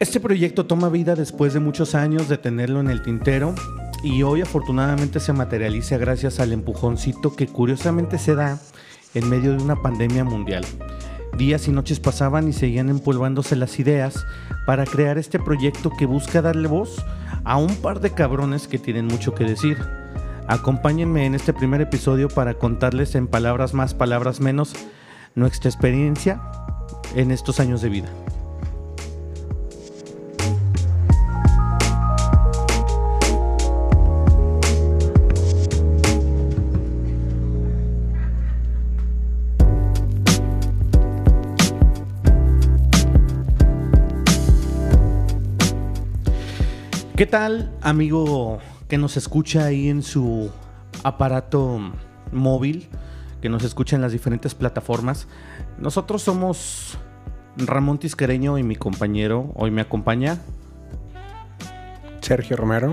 Este proyecto toma vida después de muchos años de tenerlo en el tintero y hoy afortunadamente se materializa gracias al empujoncito que curiosamente se da en medio de una pandemia mundial. Días y noches pasaban y seguían empolvándose las ideas para crear este proyecto que busca darle voz a un par de cabrones que tienen mucho que decir. Acompáñenme en este primer episodio para contarles en palabras más, palabras menos, nuestra experiencia en estos años de vida. ¿Qué tal, amigo que nos escucha ahí en su aparato móvil, que nos escucha en las diferentes plataformas? Nosotros somos Ramón Tisquereño y mi compañero. Hoy me acompaña Sergio Romero.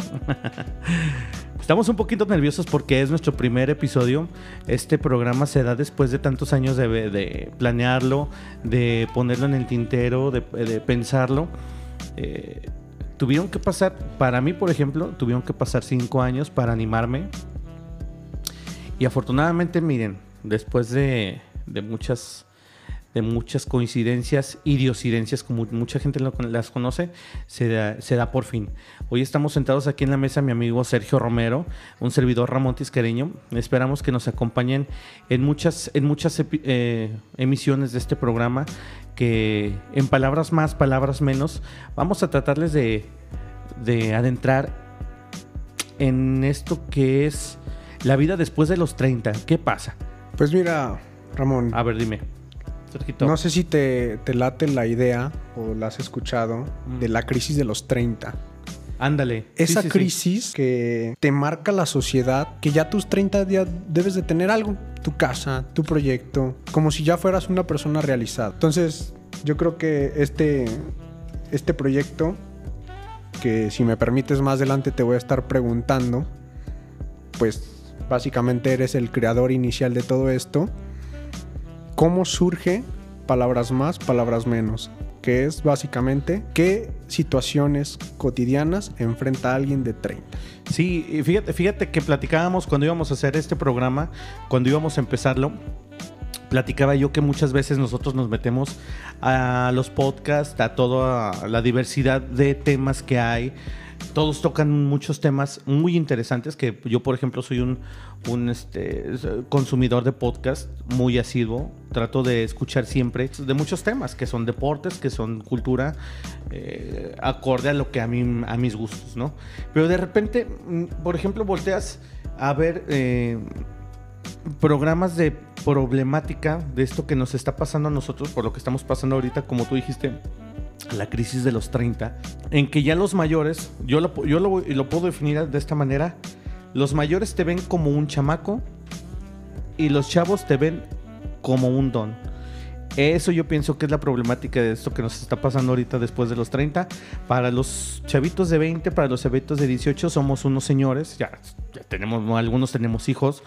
Estamos un poquito nerviosos porque es nuestro primer episodio. Este programa se da después de tantos años de, planearlo, de ponerlo en el tintero, de, pensarlo. Eh, tuvieron que pasar, para mí por ejemplo, tuvieron que pasar cinco años para animarme. Y afortunadamente, miren, después de, muchas de muchas coincidencias, idiosidencias, como mucha gente las conoce, se da, se da, por fin. Hoy estamos sentados aquí en la mesa mi amigo Sergio Romero, un servidor Ramón Tisquereño. Esperamos que nos acompañen en muchas, en muchas eh, emisiones de este programa que en palabras más, palabras menos, vamos a tratarles de, de adentrar en esto que es la vida después de los 30. ¿Qué pasa? Pues mira, Ramón. A ver, dime. No sé si te, te, late la idea o la has escuchado mm. de la crisis de los 30. Ándale. Esa crisis que te marca la sociedad, que ya tus 30 días debes de tener algo tu casa, tu proyecto, como si ya fueras una persona realizada. Entonces, yo creo que este, este proyecto, que si me permites más adelante te voy a estar preguntando, pues básicamente eres el creador inicial de todo esto, ¿cómo surge palabras más, palabras menos? Que es básicamente qué situaciones cotidianas enfrenta alguien de 30. Sí, fíjate, fíjate que platicábamos cuando íbamos a hacer este programa, cuando íbamos a empezarlo, platicaba yo que muchas veces nosotros nos metemos a los podcasts, a toda la diversidad de temas que hay todos tocan muchos temas muy interesantes que yo, por ejemplo, soy un, este, consumidor de podcast muy asiduo. Trato de escuchar siempre de muchos temas que son deportes, que son cultura, eh, acorde a lo que a, mí, a mis gustos, ¿no? Pero de repente, mm, por ejemplo, volteas a ver... Eh, programas de problemática de esto que nos está pasando a nosotros, por lo que estamos pasando ahorita, como tú dijiste, la crisis de los 30, en que ya los mayores, yo lo, yo lo, lo puedo definir de esta manera, los mayores te ven como un chamaco y los chavos te ven como un don. Eso yo pienso que es la problemática de esto que nos está pasando ahorita después de los 30. Para los chavitos de 20, para los chavitos de 18 somos unos señores, ya, ya tenemos, algunos tenemos hijos,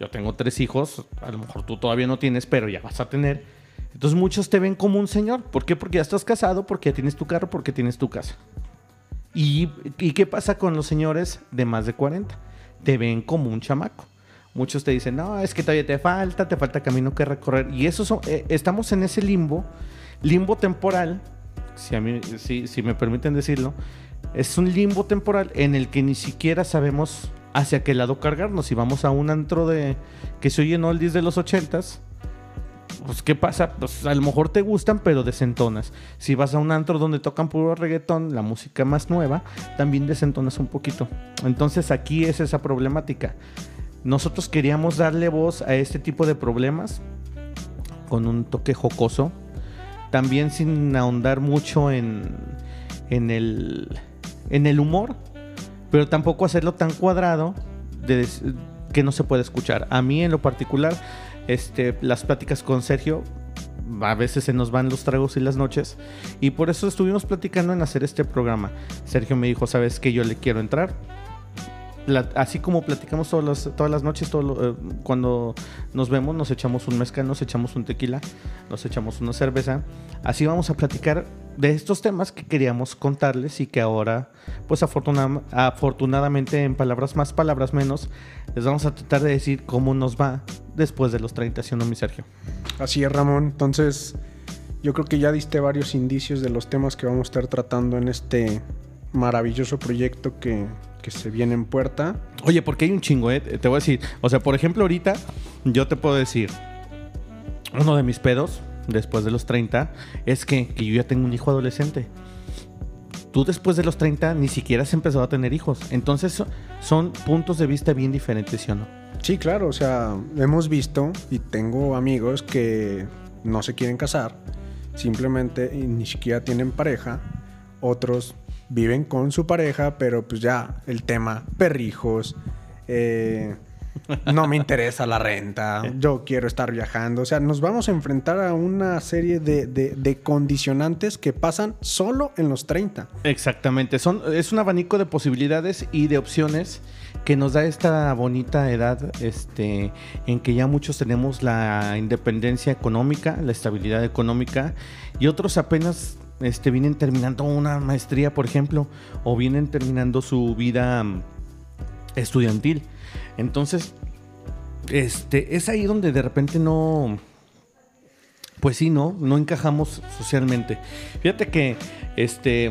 yo tengo tres hijos, a lo mejor tú todavía no tienes, pero ya vas a tener entonces muchos te ven como un señor. ¿Por qué? Porque ya estás casado, porque ya tienes tu carro, porque tienes tu casa. ¿Y, qué pasa con los señores de más de 40? Te ven como un chamaco. Muchos te dicen, no, es que todavía te falta, te falta camino que recorrer. Y eso eh, estamos en ese limbo, limbo temporal, si, a mí, si, si me permiten decirlo, es un limbo temporal en el que ni siquiera sabemos hacia qué lado cargarnos. Si vamos a un antro de que se oye en oldies de los ochentas, pues ¿qué pasa? Pues a lo mejor te gustan, pero desentonas. Si vas a un antro donde tocan puro reggaetón, la música más nueva, también desentonas un poquito. Entonces aquí es esa problemática. Nosotros queríamos darle voz a este tipo de problemas con un toque jocoso, también sin ahondar mucho en, en, el, en el humor, pero tampoco hacerlo tan cuadrado de, que no se puede escuchar. A mí en lo particular este, las pláticas con Sergio, a veces se nos van los tragos y las noches, y por eso estuvimos platicando en hacer este programa. Sergio me dijo, ¿sabes que Yo le quiero entrar. así como platicamos todas las, todas las noches, todo eh, cuando nos vemos, nos echamos un mezcal, nos echamos un tequila, nos echamos una cerveza. Así vamos a platicar de estos temas que queríamos contarles y que ahora, pues afortunadamente, en palabras más, palabras menos, les vamos a tratar de decir cómo nos va después de los 30, ¿sí o no, mi Sergio? Así es, Ramón. Entonces, yo creo que ya diste varios indicios de los temas que vamos a estar tratando en este maravilloso proyecto que, se viene en puerta. Oye, porque hay un chingo, ¿eh? Te voy a decir. O sea, por ejemplo, ahorita yo te puedo decir, uno de mis pedos, después de los 30, es que, que yo ya tengo un hijo adolescente. Tú después de los 30 ni siquiera has empezado a tener hijos. Entonces son puntos de vista bien diferentes, ¿sí o no? Sí, claro. O sea, hemos visto y tengo amigos que no se quieren casar, simplemente ni siquiera tienen pareja. Otros viven con su pareja, pero pues ya el tema, perrijos, eh, no me interesa la renta, yo quiero estar viajando. O sea, nos vamos a enfrentar a una serie de, condicionantes que pasan solo en los 30. Exactamente, Son, es un abanico de posibilidades y de opciones que nos da esta bonita edad este, en que ya muchos tenemos la independencia económica, la estabilidad económica y otros apenas este, vienen terminando una maestría, por ejemplo, o vienen terminando su vida mm, estudiantil. Entonces, este, es ahí donde de repente no, pues sí, no, no encajamos socialmente. Fíjate que, este,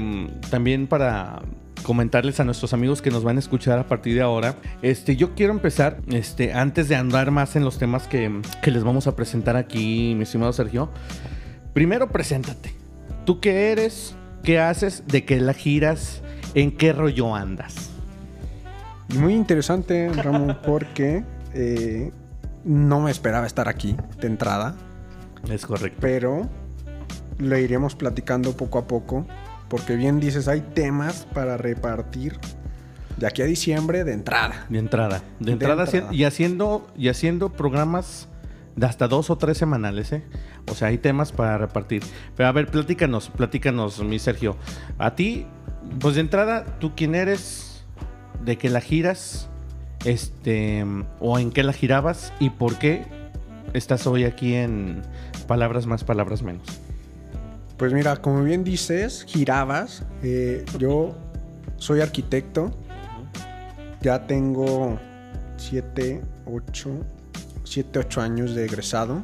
también para comentarles a nuestros amigos que nos van a escuchar a partir de ahora. Este, yo quiero empezar, este, antes de andar más en los temas que, que les vamos a presentar aquí, mi estimado Sergio. Primero, preséntate. ¿Tú qué eres? ¿Qué haces? ¿De qué la giras? ¿En qué rollo andas? Muy interesante, Ramón, porque eh, no me esperaba estar aquí de entrada. Es correcto. Pero lo iremos platicando poco a poco, porque bien dices, hay temas para repartir de aquí a diciembre de entrada. De entrada. De entrada, y haciendo y haciendo programas de hasta dos o tres semanales, ¿eh? O sea, hay temas para repartir. Pero a ver, platícanos, platícanos, mi Sergio. A ti, pues de entrada, ¿tú quién eres? ¿De qué la giras? Este, o en qué la girabas y por qué estás hoy aquí en Palabras más, Palabras menos. Pues mira, como bien dices, girabas. Eh, yo soy arquitecto. Ya tengo siete, ocho, 7, 8 años de egresado,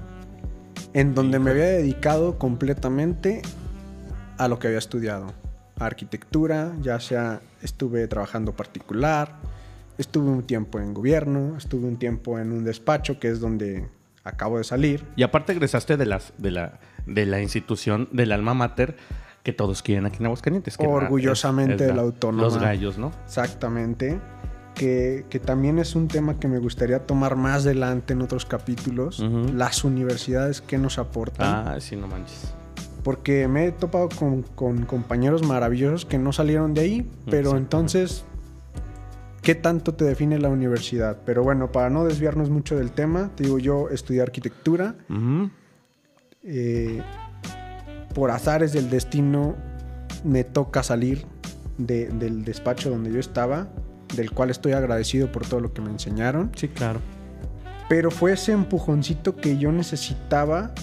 en donde me había dedicado completamente a lo que había estudiado. Arquitectura, ya sea estuve trabajando particular, estuve un tiempo en gobierno, estuve un tiempo en un despacho, que es donde acabo de salir. Y aparte egresaste de, las, de, la, de la institución del alma mater que todos quieren aquí en Aguascalientes. Que Orgullosamente de la autónoma. Los gallos, ¿no? Exactamente que, también es un tema que me gustaría tomar más adelante en otros capítulos, las universidades que nos aportan. Ah, sí, no manches. Porque me he topado con, compañeros maravillosos que no salieron de ahí, pero entonces, ¿qué tanto te define la universidad? Pero bueno, para no desviarnos mucho del tema, te digo, yo estudié arquitectura. Eh, por azares del destino, me toca salir del despacho donde yo estaba del cual estoy agradecido por todo lo que me enseñaron. Sí, claro. Pero fue ese empujoncito que yo necesitaba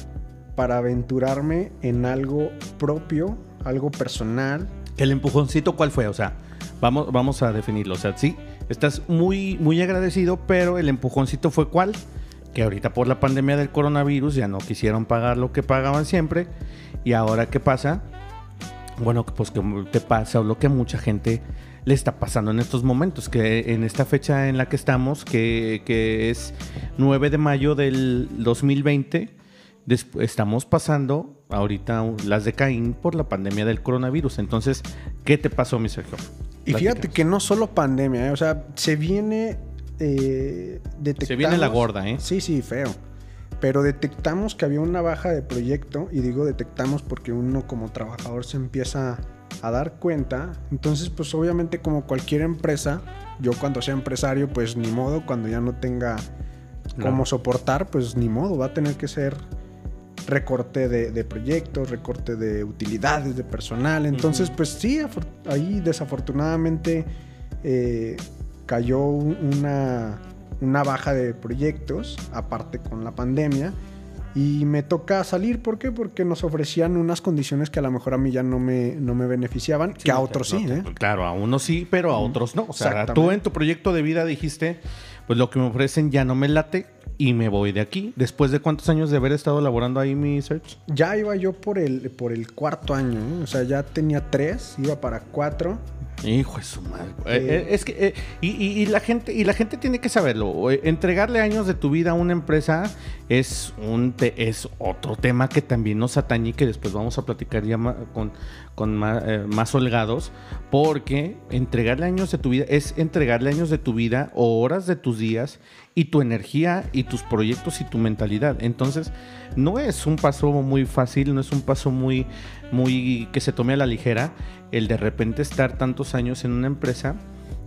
para aventurarme en algo propio, algo personal. ¿El empujoncito cuál fue? O sea, vamos, vamos a definirlo. O sea, sí, estás muy, muy agradecido, pero el empujoncito fue cuál? Que ahorita por la pandemia del coronavirus ya no quisieron pagar lo que pagaban siempre. Y ahora, ¿qué pasa? Bueno, pues que te pasa lo que mucha gente le está pasando en estos momentos, que en esta fecha en la que estamos, que, es 9 de mayo del 2020, estamos pasando ahorita las de Caín por la pandemia del coronavirus. Entonces, ¿qué te pasó, mi Sergio? Y fíjate que no solo pandemia, ¿eh? o sea, se viene eh, Se viene la gorda, ¿eh? Sí, sí, feo. Pero detectamos que había una baja de proyecto, y digo detectamos porque uno como trabajador se empieza a dar cuenta. Entonces, pues obviamente como cualquier empresa, yo cuando sea empresario, pues ni modo, cuando ya no tenga cómo soportar, pues ni modo, va a tener que ser recorte de, proyectos, recorte de utilidades, de personal. Entonces, pues sí, ahí desafortunadamente eh, cayó una, una baja de proyectos, aparte con la pandemia. Y me toca salir, ¿por qué? Porque nos ofrecían unas condiciones que a lo mejor a mí ya no me, no me beneficiaban, que a otros sí, ¿eh? Claro, a unos sí, pero a otros no. O sea, tú en tu proyecto de vida dijiste, pues lo que me ofrecen ya no me late y me voy de aquí. Después de cuántos años de haber estado laborando ahí mi search? Ya iba yo por el, por el cuarto año, ¿eh? o sea, ya tenía tres, iba para cuatro. Hijo de su madre. Eh, eh, es que eh, y, y- y la gente y la gente tiene que saberlo. Eh, Entregarle años de tu vida a una empresa es un te- es otro tema que también nos atañe y que después vamos a platicar ya con, con eh, más holgados. Porque entregarle años de tu vida es entregarle años de tu vida o horas de tus días y tu energía y tus proyectos y tu mentalidad. Entonces, no es un paso muy fácil, no es un paso muy, muy que se tome a la ligera el de repente estar tantos años en una empresa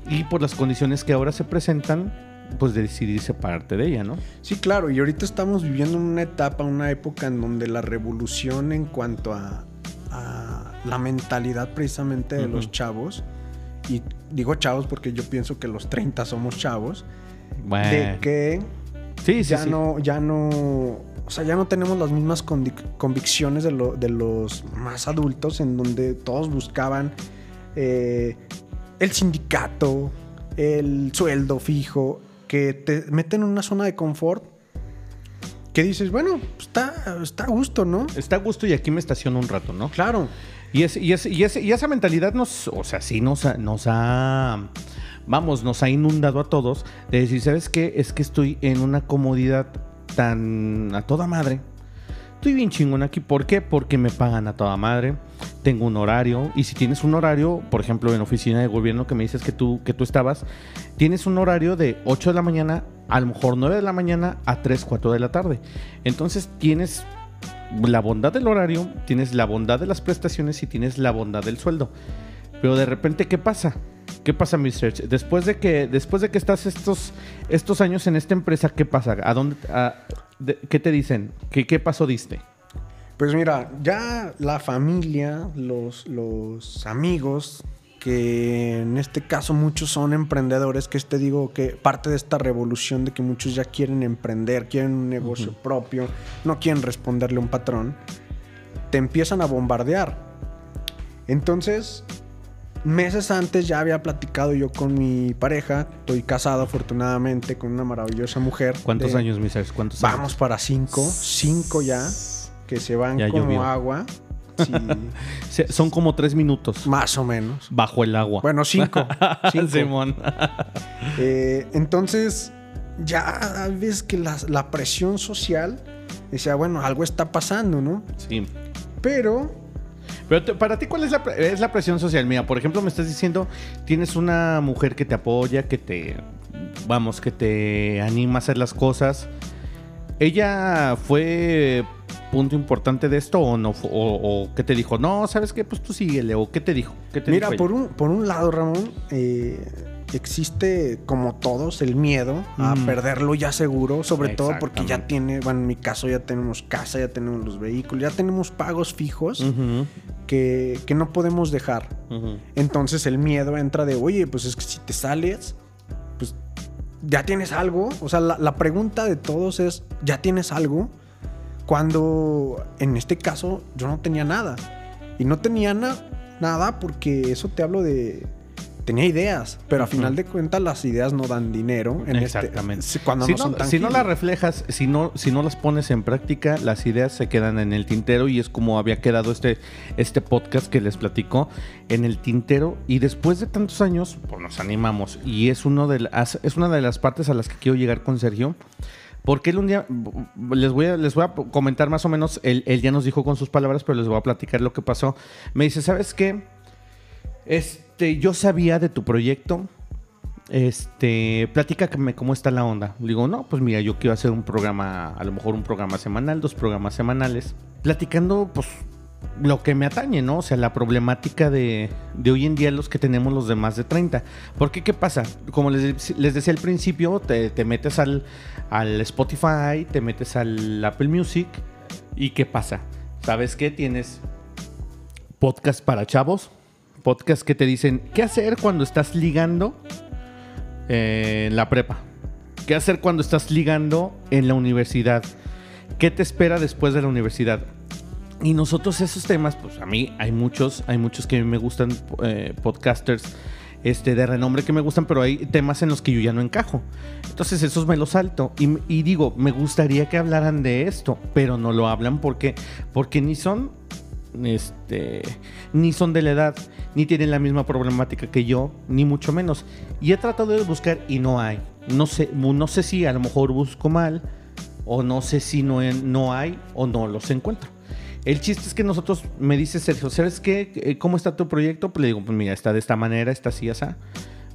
y por las condiciones que ahora se presentan, pues decidir separarte de ella, ¿no? Sí, claro, y ahorita estamos viviendo una etapa, una época en donde la revolución en cuanto a, a la mentalidad precisamente de los chavos, y digo chavos porque yo pienso que los 30 somos chavos, Bueno, de que sí, sí, ya sí. no, ya no, o sea, ya no tenemos las mismas convic- convicciones de, lo- de los más adultos, en donde todos buscaban eh, el sindicato, el sueldo fijo, que te meten en una zona de confort. Que dices, bueno, está, está a gusto, ¿no? Está a gusto y aquí me estaciono un rato, ¿no? Claro. Y, es, y, es- y, es- y esa mentalidad nos, o sea, sí nos ha, nos ha, vamos, nos ha inundado a todos de decir, ¿sabes qué? Es que estoy en una comodidad tan a toda madre. Estoy bien chingón aquí. ¿Por qué? Porque me pagan a toda madre. Tengo un horario. Y si tienes un horario, por ejemplo, en oficina de gobierno que me dices que tú, que tú estabas, tienes un horario de 8 de la mañana, a lo mejor 9 de la mañana a 3, 4 de la tarde. Entonces tienes la bondad del horario, tienes la bondad de las prestaciones y tienes la bondad del sueldo. Pero de repente, ¿qué pasa? ¿Qué pasa, Mr. Después de que, después de que estás estos, estos años en esta empresa, ¿qué pasa? ¿A dónde, a- de- ¿Qué te dicen? ¿Qué, ¿Qué paso diste? Pues mira, ya la familia, los, los amigos, que en este caso muchos son emprendedores, que te digo que parte de esta revolución de que muchos ya quieren emprender, quieren un negocio propio, no quieren responderle a un patrón, te empiezan a bombardear. Entonces, meses antes ya había platicado yo con mi pareja, estoy casado afortunadamente con una maravillosa mujer. ¿Cuántos de- años. Ch? ¿Cuántos años? Vamos para cinco, cinco ya, que se van Ya como llovió. agua. Sí, Son como tres minutos más o menos. bajo el agua. Bueno, cinco. cinco. Simón. Eh, entonces, ya ves que la, la presión social decía, bueno, algo está pasando, ¿no? Sí. Pero, Pero para ti, ¿cuál es la, es la presión social? Mira, por ejemplo, me estás diciendo, tienes una mujer que te apoya, que te, vamos, que te anima a hacer las cosas. ¿Ella fue punto importante de esto o no? O, o qué te dijo? No, ¿sabes qué? Pues tú síguele. ¿O qué te dijo? ¿Qué te mira, dijo por un, por un lado, Ramón, eh, existe, como todos, el miedo a Mm. perderlo ya seguro, sobre todo porque ya tiene, bueno, en mi caso ya tenemos casa, ya tenemos los vehículos, ya tenemos pagos fijos que, que no podemos dejar. Entonces el miedo entra de, oye, pues es que si te sales, pues ya tienes algo. O sea, la, la pregunta de todos es, ¿ya tienes algo? Cuando en este caso yo no tenía nada. Y no tenía na- nada porque eso te hablo de... Tenía ideas, pero a final de cuentas las ideas no dan dinero. En este- Exactamente. si- cuando si, no, no, son si no las reflejas, si no, si no las pones en práctica, las ideas se quedan en el tintero y es como había quedado este, este podcast que les platico en el tintero y después de tantos años, pues nos animamos y es, uno de las, es una de las partes a las que quiero llegar con Sergio. Porque él un día, les voy a, les voy a comentar más o menos, él, él ya nos dijo con sus palabras, pero les voy a platicar lo que pasó. Me dice, ¿sabes qué? Este, yo sabía de tu proyecto. Este, platícame cómo está la onda. Digo, no, pues mira, yo quiero hacer un programa, a lo mejor un programa semanal, dos programas semanales, platicando, pues, lo que me atañe, ¿no? O sea, la problemática de, de hoy en día los que tenemos los de más de 30. Porque, ¿qué pasa? Como les, les decía al principio, te, te metes al, al Spotify, te metes al Apple Music, ¿y qué pasa? ¿Sabes qué? Tienes podcast para chavos, podcast que te dicen qué hacer cuando estás ligando eh, la prepa? ¿Qué hacer cuando estás ligando en la universidad? ¿Qué te espera después de la universidad? Y nosotros esos temas, pues a mí hay muchos, hay muchos que a mí me gustan, eh, podcasters este, de renombre que me gustan, pero hay temas en los que yo ya no encajo. Entonces esos me los salto y, y digo, me gustaría que hablaran de esto, pero no lo hablan porque, porque ni son este, ni son de la edad, ni tienen la misma problemática que yo, ni mucho menos. Y he tratado de buscar y no hay. No sé, no sé si a lo mejor busco mal, o no sé si no, no hay, o no los encuentro. El chiste es que nosotros, me dice Sergio, ¿sabes qué? Eh, ¿Cómo está tu proyecto? Pues le digo, pues mira, está de esta manera, está así, así.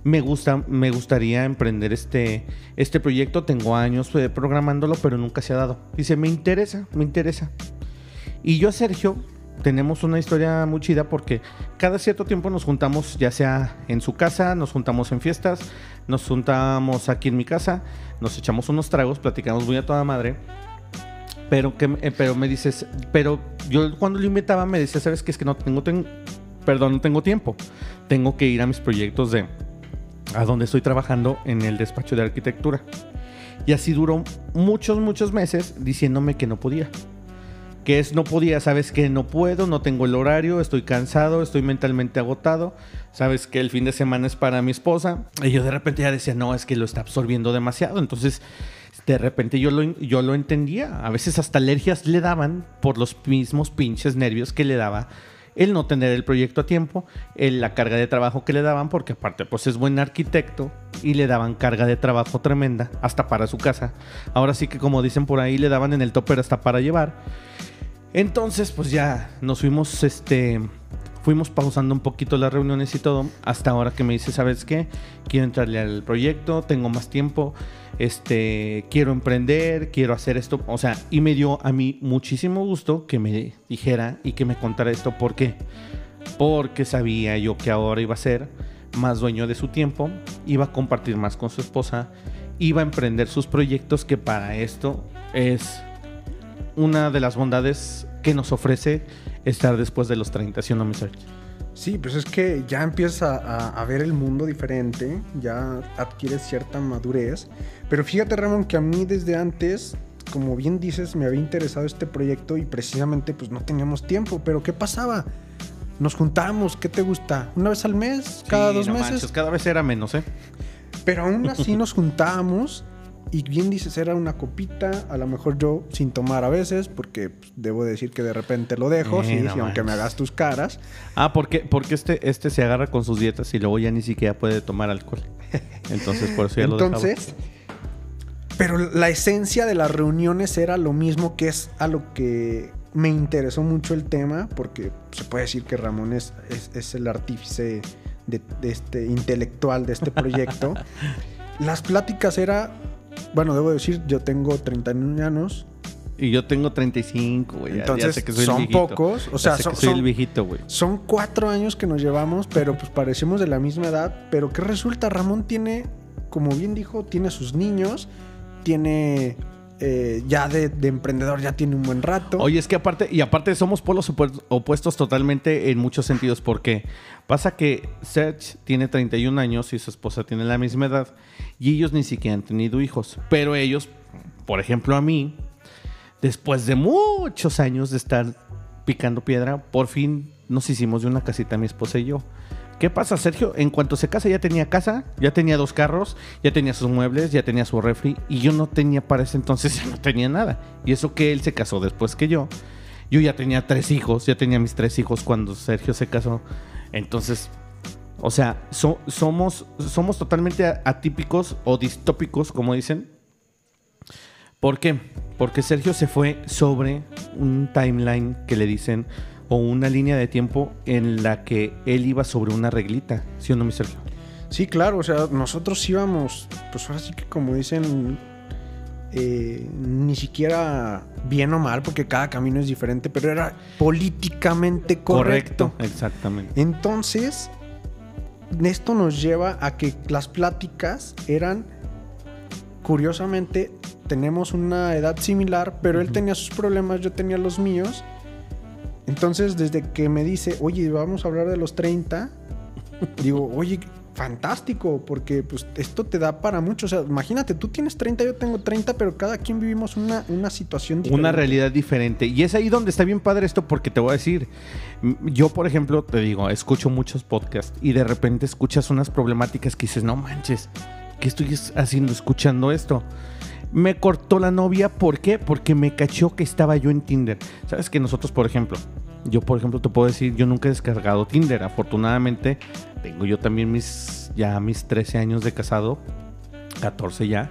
Me, gusta, me gustaría emprender este, este proyecto. Tengo años eh, programándolo, pero nunca se ha dado. Dice, me interesa, me interesa. Y yo a Sergio tenemos una historia muy chida porque cada cierto tiempo nos juntamos, ya sea en su casa, nos juntamos en fiestas, nos juntamos aquí en mi casa, nos echamos unos tragos, platicamos muy a toda madre. Pero, que, eh, pero me dices, pero yo cuando lo invitaba me decía, ¿sabes qué? Es que no tengo, perdón, no tengo tiempo. Tengo que ir a mis proyectos de a donde estoy trabajando en el despacho de arquitectura. Y así duró muchos, muchos meses diciéndome que no podía que es no podía, sabes que no puedo, no tengo el horario, estoy cansado, estoy mentalmente agotado, sabes que el fin de semana es para mi esposa. Y yo de repente ya decía, no, es que lo está absorbiendo demasiado. Entonces, de repente yo lo, yo lo entendía. A veces hasta alergias le daban por los mismos pinches nervios que le daba el no tener el proyecto a tiempo, el, la carga de trabajo que le daban, porque aparte pues es buen arquitecto y le daban carga de trabajo tremenda, hasta para su casa. Ahora sí que como dicen por ahí, le daban en el topper hasta para llevar. Entonces, pues ya nos fuimos, este, fuimos pausando un poquito las reuniones y todo, hasta ahora que me dice, ¿sabes qué? Quiero entrarle al proyecto, tengo más tiempo, este, quiero emprender, quiero hacer esto, o sea, y me dio a mí muchísimo gusto que me dijera y que me contara esto, ¿por qué? Porque sabía yo que ahora iba a ser más dueño de su tiempo, iba a compartir más con su esposa, iba a emprender sus proyectos, que para esto es una de las bondades que nos ofrece estar después de los 30, ¿sí o no, mi Sí, pues es que ya empiezas a, ver el mundo diferente, ya adquieres cierta madurez. Pero fíjate, Ramón, que a mí desde antes, como bien dices, me había interesado este proyecto y precisamente pues no teníamos tiempo. Pero ¿qué pasaba? Nos juntábamos, ¿qué te gusta? ¿Una vez al mes? ¿Cada dos meses? cada vez era menos, ¿eh? Pero aún así nos juntábamos y bien dices, era una copita, a lo mejor yo sin tomar a veces, porque pues, debo decir que de repente lo dejo, sí, aunque me hagas tus caras. Ah, porque, porque este, este se agarra con sus dietas y luego ya ni siquiera puede tomar alcohol. Entonces, por eso ya Entonces, lo dejaba. Pero la esencia de las reuniones era lo mismo que es a lo que me interesó mucho el tema, porque se puede decir que Ramón es, es, el artífice de, de este intelectual de este proyecto. Las pláticas era bueno, debo decir, yo tengo 31 años. Y yo tengo 35, güey. Entonces, son pocos. O sea, son, soy el viejito, güey. Son cuatro años que nos llevamos, pero pues parecemos de la misma edad. Pero ¿qué resulta? Ramón tiene, como bien dijo, tiene sus niños, tiene eh, ya de, emprendedor ya tiene un buen rato. Oye, es que aparte, y aparte somos polos opuestos totalmente en muchos sentidos, porque pasa que Serge tiene 31 años y su esposa tiene la misma edad, y ellos ni siquiera han tenido hijos. Pero ellos, por ejemplo, a mí, después de muchos años de estar picando piedra, por fin nos hicimos de una casita mi esposa y yo. ¿Qué pasa, Sergio? En cuanto se casa ya tenía casa, ya tenía dos carros, ya tenía sus muebles, ya tenía su refri y yo no tenía para ese entonces, no tenía nada. Y eso que él se casó después que yo. Yo ya tenía tres hijos, ya tenía mis tres hijos cuando Sergio se casó. Entonces, o sea, somos, somos totalmente atípicos o distópicos, como dicen. ¿Por qué? Porque Sergio se fue sobre un timeline que le dicen o una línea de tiempo en la que él iba sobre una reglita, ¿sí o no, mi Sergio? Sí, claro, o sea, nosotros íbamos, pues ahora sí que como dicen, eh, ni siquiera bien o mal, porque cada camino es diferente, pero era políticamente correcto. Correcto, exactamente. Entonces, esto nos lleva a que las pláticas eran, curiosamente, tenemos una edad similar, pero él tenía sus problemas, yo tenía los míos. Entonces, desde que me dice, oye, vamos a hablar de los 30, digo, oye, fantástico, porque pues esto te da para mucho. O sea, imagínate, tú tienes 30, yo tengo 30, pero cada quien vivimos una, una situación diferente. Una realidad diferente. Y es ahí donde está bien padre esto, porque te voy a decir, yo por ejemplo, te digo, escucho muchos podcasts y de repente escuchas unas problemáticas que dices, no manches, ¿qué estoy haciendo escuchando esto? Me cortó la novia, ¿por qué? Porque me cachó que estaba yo en Tinder. Sabes que nosotros, por ejemplo, yo por ejemplo te puedo decir, yo nunca he descargado Tinder. Afortunadamente, tengo yo también mis ya mis 13 años de casado, 14 ya.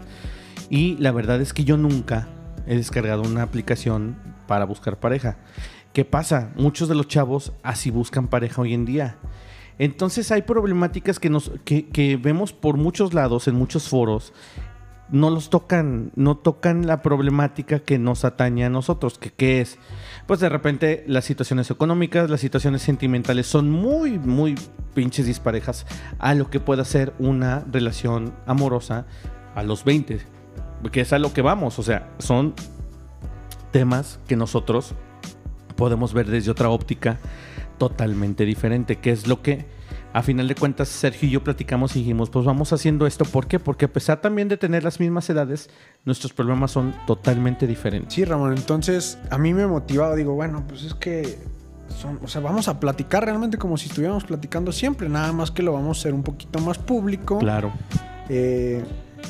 Y la verdad es que yo nunca he descargado una aplicación para buscar pareja. ¿Qué pasa? Muchos de los chavos así buscan pareja hoy en día. Entonces hay problemáticas que, nos, que, que vemos por muchos lados, en muchos foros, no los tocan, no tocan la problemática que nos atañe a nosotros, que qué es, pues de repente las situaciones económicas, las situaciones sentimentales son muy, muy pinches disparejas a lo que pueda ser una relación amorosa a los 20, que es a lo que vamos, o sea, son temas que nosotros podemos ver desde otra óptica totalmente diferente, que es lo que a final de cuentas Sergio y yo platicamos y dijimos, pues vamos haciendo esto. ¿Por qué? Porque a pesar también de tener las mismas edades, nuestros problemas son totalmente diferentes. Sí, Ramón, entonces a mí me motivaba, digo, bueno, pues es que son, o sea, vamos a platicar realmente como si estuviéramos platicando siempre, nada más que lo vamos a hacer un poquito más público. Claro. Eh,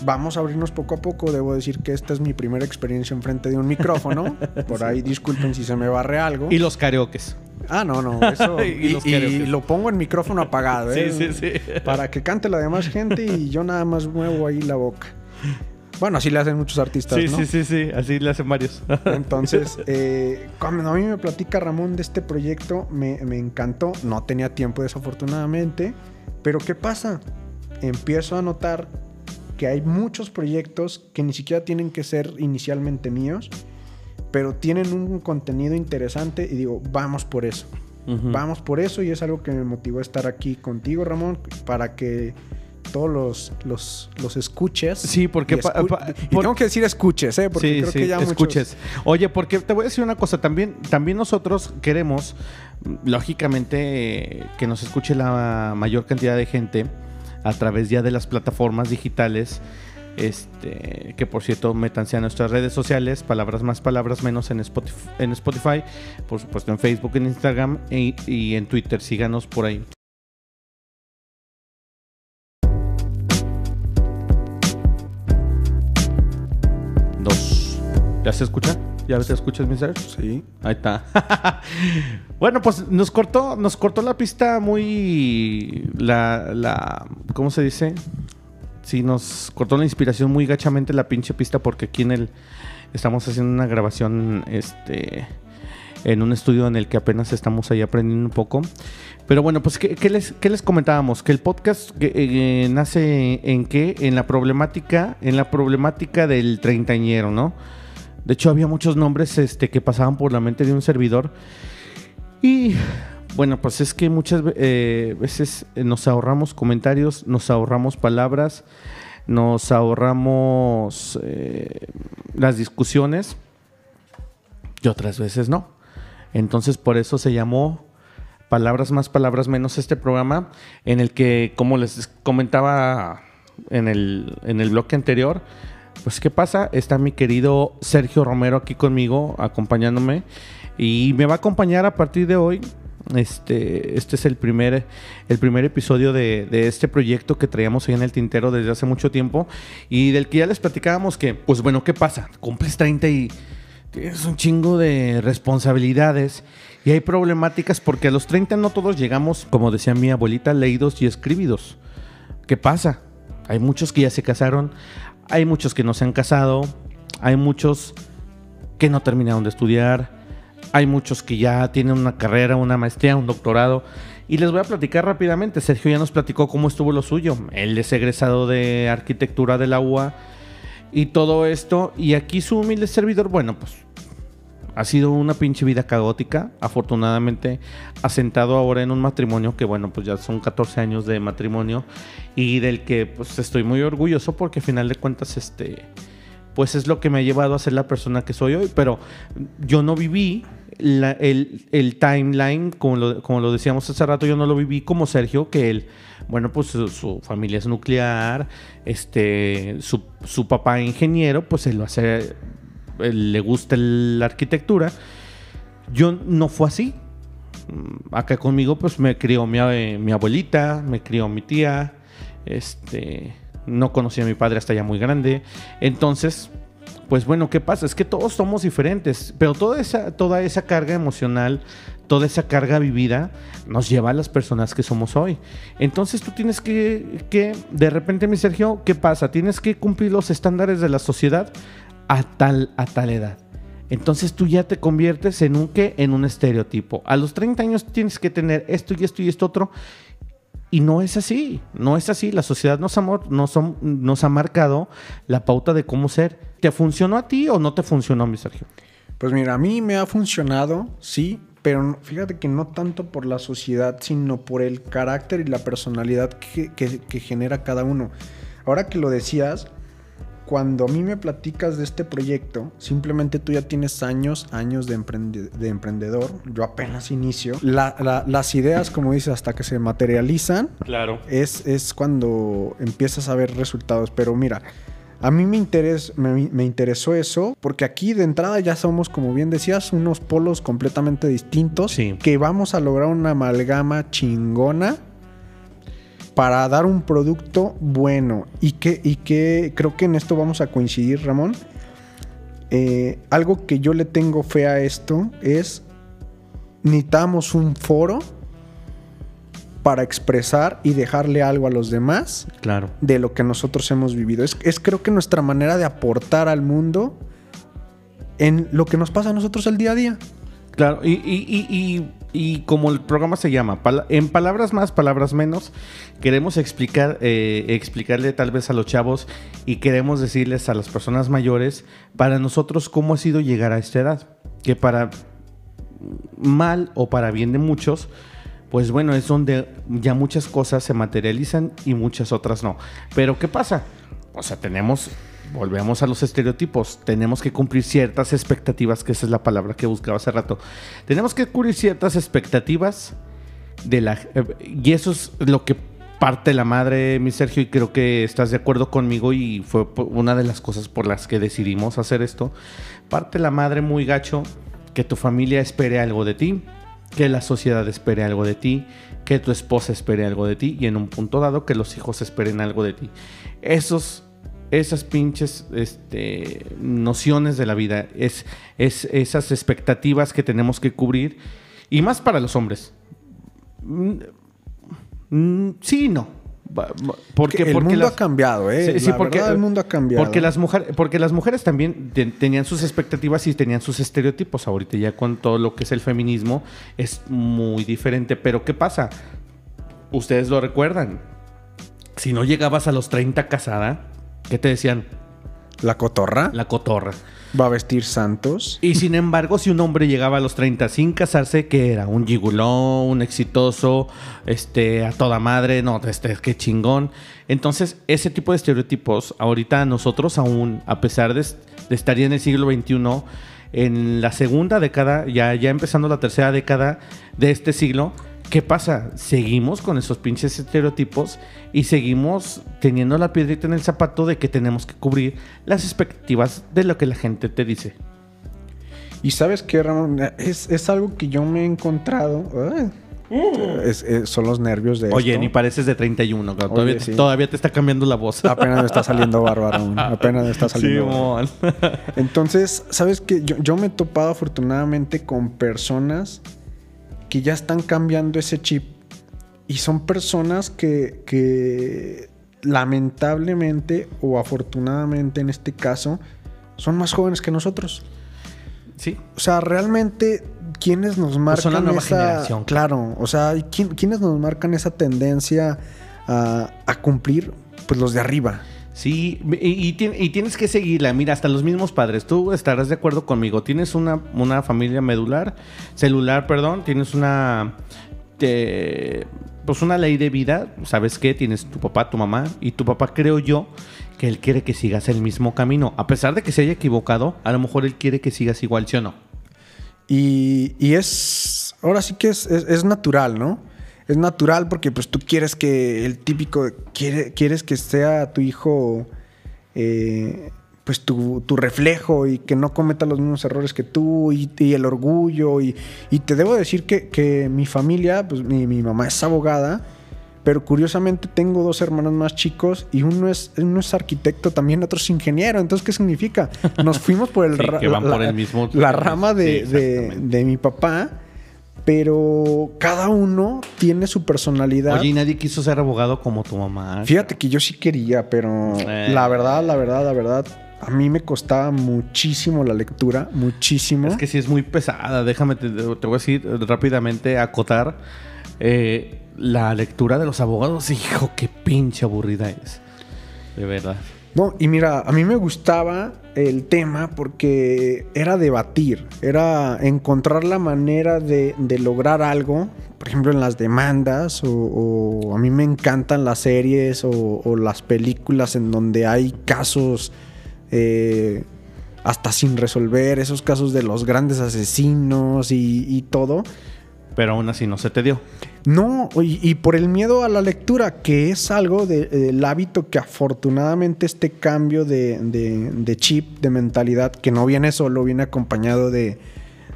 vamos a abrirnos poco a poco. Debo decir que esta es mi primera experiencia enfrente de un micrófono. Por ahí disculpen si se me barre algo. Y los karaokes. Ah, no, no. Eso, y, y, lo pongo en micrófono apagado, ¿eh? Sí, sí, sí. Para que cante la demás gente y yo nada más muevo ahí la boca. Bueno, así le hacen muchos artistas, sí, ¿no? Sí, sí, sí, así le hacen varios. Entonces, eh, cuando a mí me platica Ramón de este proyecto, me, me encantó. No tenía tiempo, desafortunadamente. Pero ¿qué pasa? Empiezo a notar que hay muchos proyectos que ni siquiera tienen que ser inicialmente míos, pero tienen un contenido interesante y digo, vamos por eso. Vamos por eso y es algo que me motivó a estar aquí contigo, Ramón, para que todos los, los, los escuches. Sí, porque... Y, escu y tengo que decir escuches, ¿eh? Porque sí, creo sí, que ya escuches. muchos... Oye, porque te voy a decir una cosa, también, también nosotros queremos, lógicamente, que nos escuche la mayor cantidad de gente a través ya de las plataformas digitales. Este, que por cierto, métanse a nuestras redes sociales, palabras más, palabras menos en Spotify, en Spotify por supuesto en Facebook, en Instagram y, y en Twitter. Síganos por ahí. Dos. ¿Ya se escucha? ¿Ya te escuchas, mi ser? Sí. Ahí está. bueno, pues nos cortó, nos cortó la pista muy. La, la. ¿Cómo se dice? Sí, nos cortó la inspiración muy gachamente la pinche pista porque aquí en el. Estamos haciendo una grabación. Este. En un estudio en el que apenas estamos ahí aprendiendo un poco. Pero bueno, pues, ¿qué, les, qué les comentábamos? Que el podcast que, eh, nace en qué? En la problemática. En la problemática del treintañero, ¿no? De hecho, había muchos nombres este, que pasaban por la mente de un servidor. Y bueno, pues es que muchas eh, veces nos ahorramos comentarios, nos ahorramos palabras, nos ahorramos eh, las discusiones y otras veces no. Entonces, por eso se llamó Palabras más, palabras menos este programa, en el que, como les comentaba en el, en el bloque anterior, pues, ¿qué pasa? Está mi querido Sergio Romero aquí conmigo, acompañándome. Y me va a acompañar a partir de hoy. Este, este es el primer, el primer episodio de, de, este proyecto que traíamos ahí en el tintero desde hace mucho tiempo. Y del que ya les platicábamos que, pues bueno, ¿qué pasa? Cumples 30 y tienes un chingo de responsabilidades. Y hay problemáticas porque a los 30 no todos llegamos, como decía mi abuelita, leídos y escribidos. ¿Qué pasa? Hay muchos que ya se casaron, hay muchos que no se han casado, hay muchos que no terminaron de estudiar, hay muchos que ya tienen una carrera, una maestría, un doctorado. Y les voy a platicar rápidamente. Sergio ya nos platicó cómo estuvo lo suyo. Él es egresado de arquitectura de la UA y todo esto. Y aquí su humilde servidor, bueno, pues ha sido una pinche vida caótica. Afortunadamente, asentado ahora en un matrimonio que, bueno, pues ya son 14 años de matrimonio y del que, pues, estoy muy orgulloso porque, a final de cuentas, este, pues es lo que me ha llevado a ser la persona que soy hoy. Pero yo no viví el, el timeline, como lo, decíamos hace rato, yo no lo viví como Sergio, que él, bueno, pues su, familia es nuclear, este, su, su papá ingeniero, pues él lo hace, le gusta la arquitectura. Yo no fue así. Mm, Acá conmigo, pues me crió eh, mi abuelita, me crió mi tía, este, no conocí a mi padre hasta ya muy grande. Entonces, pues bueno, ¿qué pasa? Es que todos somos diferentes, pero toda esa, toda esa carga emocional, toda esa carga vivida nos lleva a las personas que somos hoy. Entonces tú tienes que, que de repente, mi Sergio, ¿qué pasa? Tienes que cumplir los estándares de la sociedad a tal, a tal edad. Entonces tú ya te conviertes en un qué? En un estereotipo. A los 30 años tienes que tener esto y esto y esto otro. Y no es así, no es así. La sociedad nos ha, nos, nos ha marcado la pauta de cómo ser. ¿Te funcionó a ti o no te funcionó, mi Sergio? Pues mira, a mí me ha funcionado, sí, pero fíjate que no tanto por la sociedad, sino por el carácter y la personalidad que genera cada uno. Ahora que lo decías, cuando a mí me platicas de este proyecto, simplemente tú ya tienes años, años de, emprende- de emprendedor, yo apenas inicio. La- la- las ideas, como dices, hasta que se materializan, Claro. es, es cuando empiezas a ver resultados. Pero mira, a mí me, interes, me, me interesó eso porque aquí de entrada ya somos, como bien decías, unos polos completamente distintos Sí. que vamos a lograr una amalgama chingona para dar un producto bueno. Y que, y que creo que en esto vamos a coincidir, Ramón. Eh, algo que yo le tengo fe a esto es necesitamos un foro para expresar y dejarle algo a los demás Claro. de lo que nosotros hemos vivido. Es, es creo que nuestra manera de aportar al mundo en lo que nos pasa a nosotros el día a día. Claro, y, y- y- y- como el programa se llama, en palabras más, palabras menos, queremos explicar, eh, explicarle tal vez a los chavos y queremos decirles a las personas mayores, para nosotros, cómo ha sido llegar a esta edad. Que para mal o para bien de muchos, pues bueno, es donde ya muchas cosas se materializan y muchas otras no. Pero ¿qué pasa? O sea, tenemos, volvemos a los estereotipos, tenemos que cumplir ciertas expectativas, que esa es la palabra que buscaba hace rato. Tenemos que cubrir ciertas expectativas de la... eh, y eso es lo que parte la madre, mi Sergio, y creo que estás de acuerdo conmigo y fue una de las cosas por las que decidimos hacer esto. Parte la madre muy gacho que tu familia espere algo de ti, que la sociedad espere algo de ti, que tu esposa espere algo de ti y en un punto dado que los hijos esperen algo de ti. Esos, esas pinches este, nociones de la vida, es, es esas expectativas que tenemos que cubrir y más para los hombres. Mm, mm, sí y no. Porque, el porque mundo las- ha cambiado, ¿eh? Sí, sí, La porque, verdad, el mundo ha cambiado. Porque las, mujeres, porque las mujeres también te- tenían sus expectativas y tenían sus estereotipos. Ahorita ya con todo lo que es el feminismo es muy diferente. Pero ¿qué pasa? Ustedes lo recuerdan. Si no llegabas a los 30 casada, ¿qué te decían? La cotorra La cotorra. va a vestir santos. Y sin embargo, si un hombre llegaba a los 30 sin casarse, que era? Un gigulón, un exitoso, este, a toda madre, no, este, qué chingón. Entonces, ese tipo de estereotipos, ahorita nosotros aún, a pesar de, de estar ya en el siglo XXI, en la segunda década, ya, ya empezando la tercera década de este siglo, ¿qué pasa? Seguimos con esos pinches estereotipos y seguimos teniendo la piedrita en el zapato de que tenemos que cubrir las expectativas de lo que la gente te dice. Y sabes qué, Ramón, es, es algo que yo me he encontrado. es- es- son los nervios de Mm. Oye, esto. ni pareces de 31, cabrón. todavía, Oye, sí. todavía te está cambiando la voz. Apenas me está saliendo bárbaro. Apenas me está saliendo. Simón. Entonces, ¿sabes qué? Yo, yo me he topado afortunadamente con personas que ya están cambiando ese chip. Y son personas que, que lamentablemente o afortunadamente en este caso son más jóvenes que nosotros. Sí. O sea, realmente, ¿quiénes nos marcan son la nueva esa... generación. Claro, o sea, ¿quién- ¿quiénes nos marcan esa tendencia a, a cumplir? Pues los de arriba. Sí, y, y tien- y tienes que seguirla. Mira, hasta los mismos padres. Tú estarás de acuerdo conmigo. Tienes una, una familia medular, celular, perdón. Tienes una. pues una ley de vida. ¿Sabes qué? Tienes tu papá, tu mamá. Y tu papá, creo yo, que él quiere que sigas el mismo camino. A pesar de que se haya equivocado, a lo mejor él quiere que sigas igual, ¿sí o no? Y, y es, ahora sí que es, es natural, ¿no? Es natural porque pues tú quieres que el típico, quiere, quieres que sea tu hijo, eh, pues tu, tu reflejo y que no cometa los mismos errores que tú y, y el orgullo. Y, y te debo decir que, que mi familia, pues mi, mi mamá es abogada. Pero curiosamente tengo dos hermanos más chicos y uno es, uno es arquitecto, también otro es ingeniero. Entonces, ¿qué significa? Nos fuimos por el, Sí, ra- que van la, por el mismo- la rama de, Sí, de- de mi papá, pero cada uno tiene su personalidad. Oye, y nadie quiso ser abogado como tu mamá. Fíjate que yo sí quería, pero Eh. la verdad, la verdad, la verdad, a mí me costaba muchísimo la lectura, muchísimo. Es que sí es muy pesada. Déjame, te, te voy a decir rápidamente, acotar. eh, la lectura de los abogados, hijo, qué pinche aburrida es. De verdad. No, y mira, a mí me gustaba el tema porque era debatir, era encontrar la manera de, lograr algo, por ejemplo en las demandas, o, a mí me encantan las series o, las películas en donde hay casos eh, hasta sin resolver, esos casos de los grandes asesinos y todo. Pero aún así no se te dio. No, y, y por el miedo a la lectura, que es algo de- del hábito que afortunadamente este cambio de, de- de chip, de mentalidad, que no viene solo, viene acompañado de,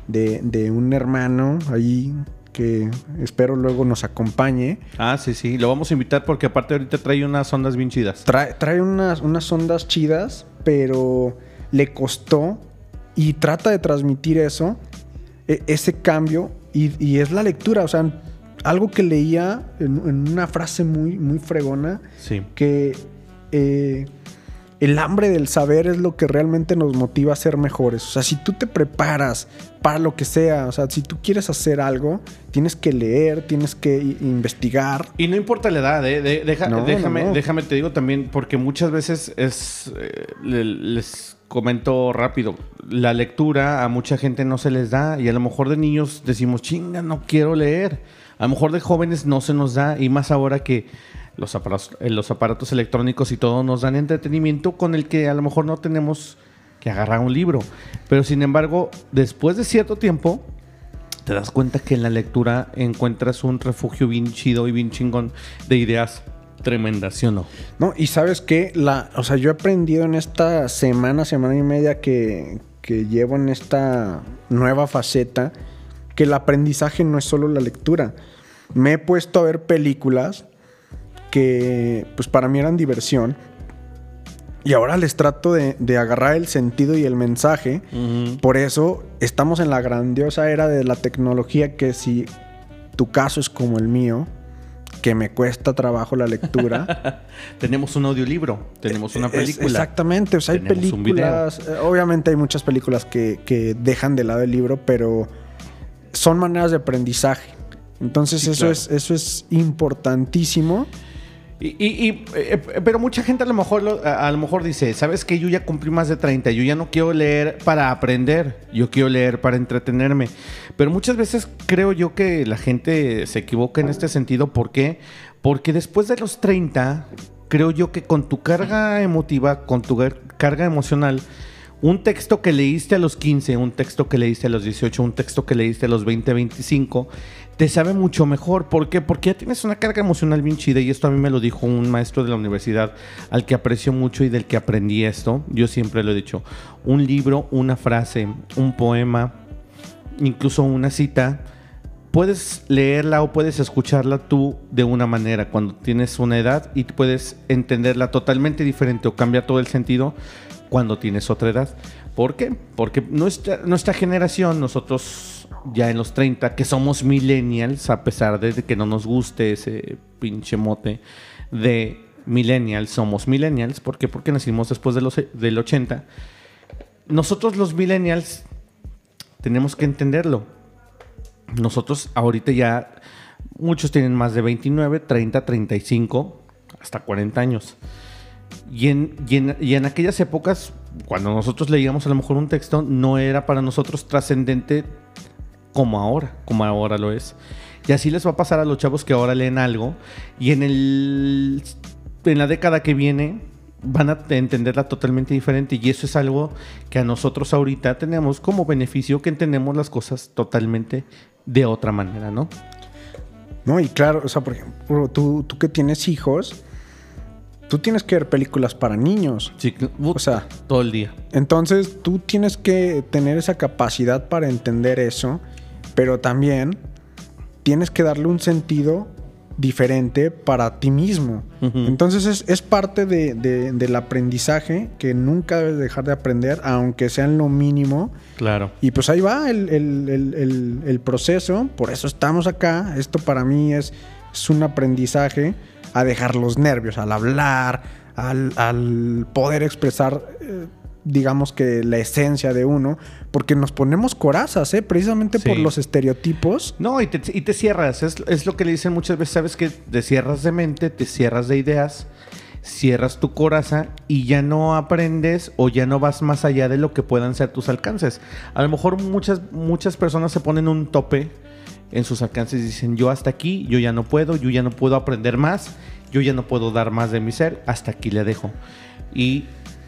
de- de un hermano ahí que espero luego nos acompañe. Ah, sí, sí. Lo vamos a invitar porque aparte ahorita trae unas ondas bien chidas. Trae, trae unas, unas ondas chidas, pero le costó y trata de transmitir eso, e- ese cambio, y, y es la lectura, o sea, algo que leía en, en una frase muy, muy fregona, Sí. que eh, el hambre del saber es lo que realmente nos motiva a ser mejores. O sea, si tú te preparas para lo que sea, o sea, si tú quieres hacer algo, tienes que leer, tienes que investigar. Y no importa la edad, ¿eh? De- deja- No, déjame, no, no. déjame te digo también, porque muchas veces es. eh, les comento rápido. La lectura a mucha gente no se les da. Y a lo mejor de niños decimos, chinga, no quiero leer. A lo mejor de jóvenes no se nos da. Y más ahora que los aparatos, eh, los aparatos electrónicos y todo nos dan entretenimiento con el que a lo mejor no tenemos que agarrar un libro. Pero sin embargo, después de cierto tiempo, te das cuenta que en la lectura encuentras un refugio bien chido y bien chingón de ideas tremendas, ¿sí o no? No, y sabes qué, la, o sea, yo he aprendido en esta semana, semana y media que, que llevo en esta nueva faceta, que el aprendizaje no es solo la lectura. Me he puesto a ver películas que, pues para mí eran diversión. Y ahora les trato de, de agarrar el sentido y el mensaje. Por eso estamos en la grandiosa era de la tecnología que si tu caso es como el mío, que me cuesta trabajo la lectura. Tenemos un audiolibro, tenemos una Es- película. exactamente, o sea, hay películas. eh, Obviamente hay muchas películas que, que dejan de lado el libro, pero son maneras de aprendizaje. Entonces, Sí, eso, claro. es, eso es importantísimo. Y, y- y, eh, pero mucha gente a lo mejor a, lo mejor dice, ¿sabes que Yo ya cumplí más de 30, yo ya no quiero leer para aprender, yo quiero leer para entretenerme. Pero muchas veces creo yo que la gente se equivoca en este sentido. ¿Por qué? Porque después de los 30, creo yo que con tu carga emotiva, con tu carga emocional, un texto que leíste a los 15, un texto que leíste a los 18, un texto que leíste a los 20, 25, te sabe mucho mejor. ¿Por qué? Porque ya tienes una carga emocional bien chida y esto a mí me lo dijo un maestro de la universidad al que aprecio mucho y del que aprendí esto. Yo siempre lo he dicho. Un libro, una frase, un poema, incluso una cita, puedes leerla o puedes escucharla tú de una manera cuando tienes una edad y puedes entenderla totalmente diferente o cambiar todo el sentido cuando tienes otra edad. ¿Por qué? Porque nuestra, nuestra generación, nosotros ya en los 30, que somos millennials, a pesar de que no nos guste ese pinche mote de millennials, somos millennials. ¿Por qué? Porque nacimos después del 80. Nosotros los millennials tenemos que entenderlo. Nosotros ahorita ya, muchos tienen más de 29, 30, 35, hasta 40 años. Y en- y en aquellas épocas, cuando nosotros leíamos a lo mejor un texto, no era para nosotros trascendente como ahora, como ahora lo es. Y así les va a pasar a los chavos que ahora leen algo y en el en la década que viene van a entenderla totalmente diferente y eso es algo que a nosotros ahorita tenemos como beneficio que entendemos las cosas totalmente de otra manera, ¿no? No, y claro, o sea, por ejemplo, tú, tú que tienes hijos, tú tienes que ver películas para niños. Sí, O sea, todo el día. entonces tú tienes que tener esa capacidad para entender eso, pero también tienes que darle un sentido diferente para ti mismo. Entonces es, es parte de- de- del aprendizaje que nunca debes dejar de aprender, aunque sea en lo mínimo. Claro. Y pues ahí va el, el- el- el- el proceso, por eso estamos acá. Esto para mí es, es un aprendizaje a dejar los nervios al hablar, al, al poder expresar, eh, digamos que la esencia de uno, porque nos ponemos corazas, ¿eh? precisamente por los estereotipos. No, y te, y te cierras. Es, es lo que le dicen muchas veces. Sabes que te cierras de mente, te cierras de ideas, cierras tu coraza y ya no aprendes o ya no vas más allá de lo que puedan ser tus alcances. A lo mejor muchas, muchas personas se ponen un tope en sus alcances y dicen, yo hasta aquí, yo ya no puedo, yo ya no puedo aprender más, yo ya no puedo dar más de mi ser, hasta aquí le dejo. Y,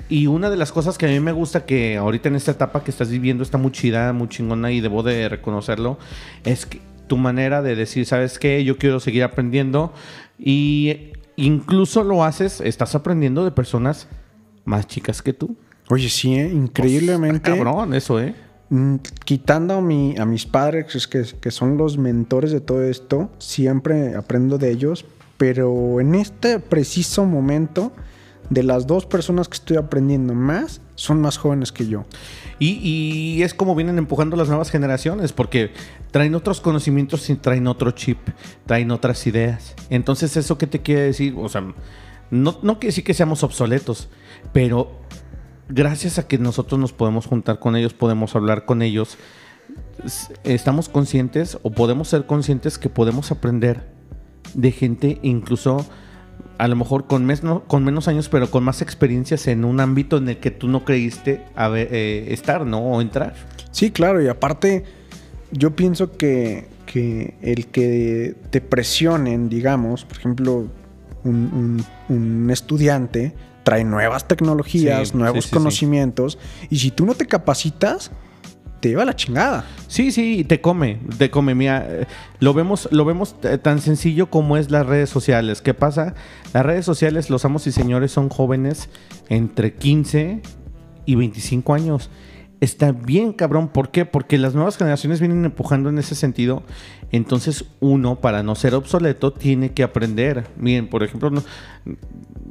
y una de las cosas que a mí me gusta que ahorita en esta etapa que estás viviendo está muy chida, muy chingona y debo de reconocerlo, es que tu manera de decir, ¿sabes qué? Yo quiero seguir aprendiendo y incluso lo haces, estás aprendiendo de personas más chicas que tú. Oye, sí, ¿eh? increíblemente. Está cabrón, eso, ¿eh? Mm, Quitando a, mi, a mis padres, es que, que son los mentores de todo esto, siempre aprendo de ellos, pero en este preciso momento, de las dos personas que estoy aprendiendo más, son más jóvenes que yo. Y, es como vienen empujando las nuevas generaciones, porque traen otros conocimientos y traen otro chip, traen otras ideas. Entonces, ¿eso qué te quiere decir? O sea, no, no quiere decir que seamos obsoletos, pero gracias a que nosotros nos podemos juntar con ellos, podemos hablar con ellos, estamos conscientes o podemos ser conscientes que podemos aprender de gente incluso a lo mejor con, mes- no- con menos años, pero con más experiencias en un ámbito en el que tú no creíste eh, estar, ¿no? O entrar. Sí, claro, y aparte, yo pienso que, que el que te presionen, digamos, por ejemplo, un, un- un estudiante trae nuevas tecnologías, Sí, nuevos sí, sí, sí. conocimientos, y si tú no te capacitas, te lleva la chingada. Sí, sí, te come, te come. Mira, eh, lo vemos, lo vemos t- tan sencillo como es las redes sociales. ¿Qué pasa? Las redes sociales, los amos y señores son jóvenes entre 15 y 25 años. Está bien, cabrón. ¿Por qué? Porque las nuevas generaciones vienen empujando en ese sentido. Entonces, uno, para no ser obsoleto, tiene que aprender. Miren, por ejemplo, no-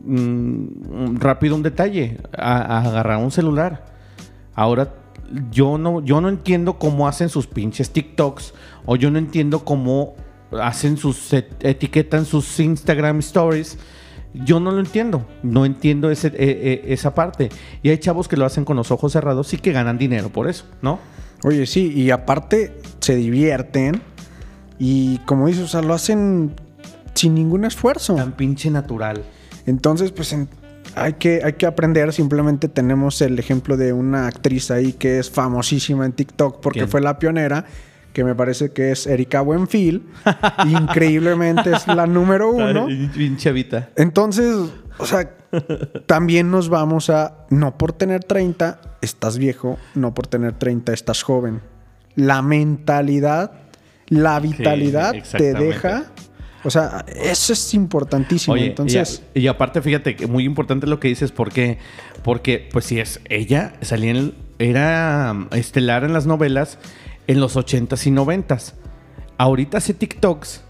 mm, rápido un detalle. A agarrar un celular. Ahora, yo no, yo no entiendo cómo hacen sus pinches TikToks. O yo no entiendo cómo hacen sus et- etiquetan sus Instagram stories. Yo no lo entiendo. No entiendo ese, eh, eh, esa parte. Y hay chavos que lo hacen con los ojos cerrados y que ganan dinero por eso, ¿no? Oye, sí, y aparte se divierten, y como dices, o sea, lo hacen sin ningún esfuerzo. Tan pinche natural. Entonces, pues en- hay, que, hay que aprender. Simplemente tenemos el ejemplo de una actriz ahí que es famosísima en TikTok porque ¿Quién? fue la pionera, que me parece que es Erika Buenfil. Increíblemente es la número uno. Bien chavita. Entonces, o sea, también nos vamos a, no por tener 30, estás viejo, no por tener 30, estás joven. La mentalidad, la vitalidad te deja, o sea, eso es importantísimo. Oye, Entonces, y, a- y aparte, fíjate que muy importante lo que dices, porque, porque pues si es ella, salía en el- era um, estelar en las novelas en los 80s y 90s. Ahorita hace TikToks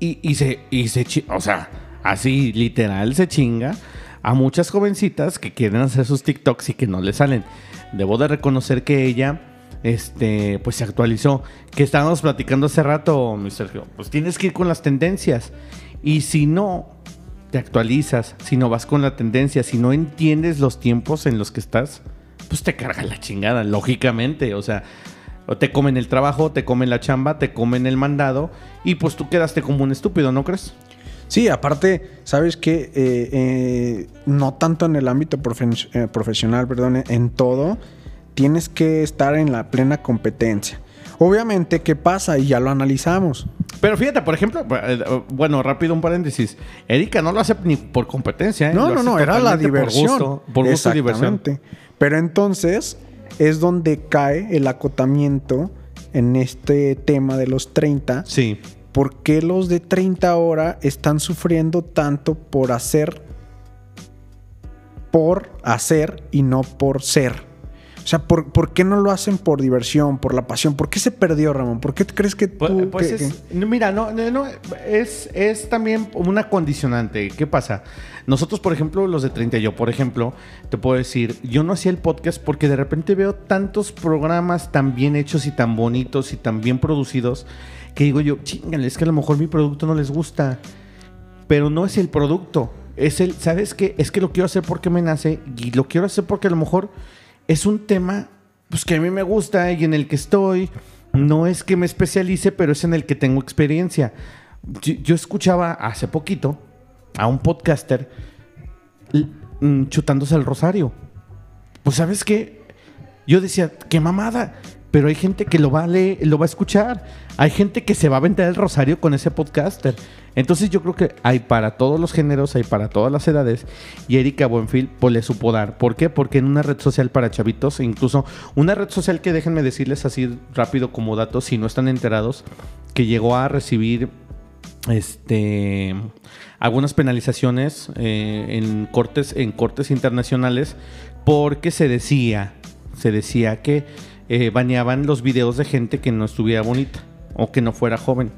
y, y se, y se, o sea, así literal se chinga a muchas jovencitas que quieren hacer sus TikToks y que no le salen. Debo de reconocer que ella, este, pues se actualizó. Que estábamos platicando hace rato, mi Sergio. Pues tienes que ir con las tendencias. Y si no te actualizas, si no vas con la tendencia, si no entiendes los tiempos en los que estás, pues te carga la chingada, lógicamente. O sea, te comen el trabajo, te comen la chamba, te comen el mandado y pues tú quedaste como un estúpido, ¿no crees? Sí, aparte, sabes que no tanto en el ámbito eh, profesional, perdón, en todo, tienes que estar en la plena competencia. Obviamente, ¿qué pasa? Y ya lo analizamos. Pero fíjate, por ejemplo, eh, bueno, rápido un paréntesis. Erika no lo hace ni por competencia. ¿eh? No, Lo no, no, era la diversión. Por gusto, por gusto y diversión. Exactamente. Pero entonces es donde cae el acotamiento en este tema de los 30. Sí. ¿Por qué los de 30 ahora están sufriendo tanto por hacer, por hacer y no por ser? O sea, ¿por, por qué no lo hacen por diversión, por la pasión? ¿Por qué se perdió, Ramón? ¿Por qué crees que Pues, tú... pues que- es, no, mira, no, no, no, es, es también una condicionante. ¿Qué pasa? Nosotros, por ejemplo, los de 30, yo, por ejemplo, te puedo decir, yo no hacía el podcast porque de repente veo tantos programas tan bien hechos y tan bonitos y tan bien producidos que digo yo, chingale, es que a lo mejor mi producto no les gusta. Pero no es el producto. Es el, ¿sabes qué? Es que lo quiero hacer porque me nace y lo quiero hacer porque a lo mejor es un tema pues que a mí me gusta y en el que estoy. No es que me especialice, pero es en el que tengo experiencia. Yo, escuchaba hace poquito a un podcaster mm, chutándose el rosario. Pues sabes qué? Yo decía, qué mamada. Pero hay gente que lo va a leer, lo va a escuchar. Hay gente que se va a aventar el rosario con ese podcaster. Entonces yo creo que hay para todos los géneros, hay para todas las edades. Y Erika Buenfil pues le supo dar. ¿Por qué? Porque en una red social para chavitos, e incluso una red social que déjenme decirles así rápido como datos, si no están enterados, que llegó a recibir este algunas penalizaciones eh, en cortes en cortes internacionales porque se decía se decía que eh, baneaban los videos de gente que no estuviera bonita o que no fuera joven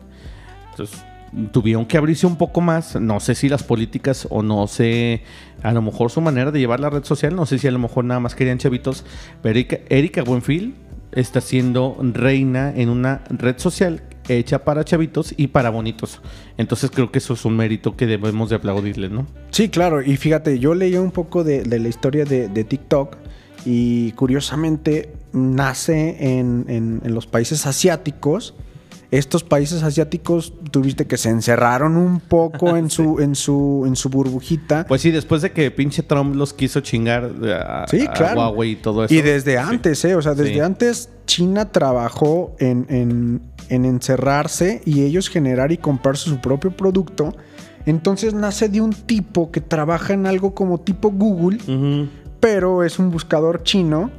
entonces tuvieron que abrirse un poco más no sé si las políticas o no sé a lo mejor su manera de llevar la red social no sé si a lo mejor nada más querían chavitos pero Erika, Erika Buenfil está siendo reina en una red social hecha para chavitos y para bonitos. Entonces creo que eso es un mérito que debemos de aplaudirle, ¿no? Sí, claro. Y fíjate, yo leí un poco de, la historia de, TikTok y curiosamente nace en los países asiáticos. Estos países asiáticos tuviste que se encerraron un poco en su, en su, en su burbujita. Pues sí, después de que pinche Trump los quiso chingar a, Sí, a. Huawei y todo eso. Y desde Sí. antes, ¿eh? O sea, desde antes China trabajó en, en- en encerrarse y ellos generar y comprar su propio producto. Entonces nace de un tipo que trabaja en algo como tipo Google, pero es un buscador chino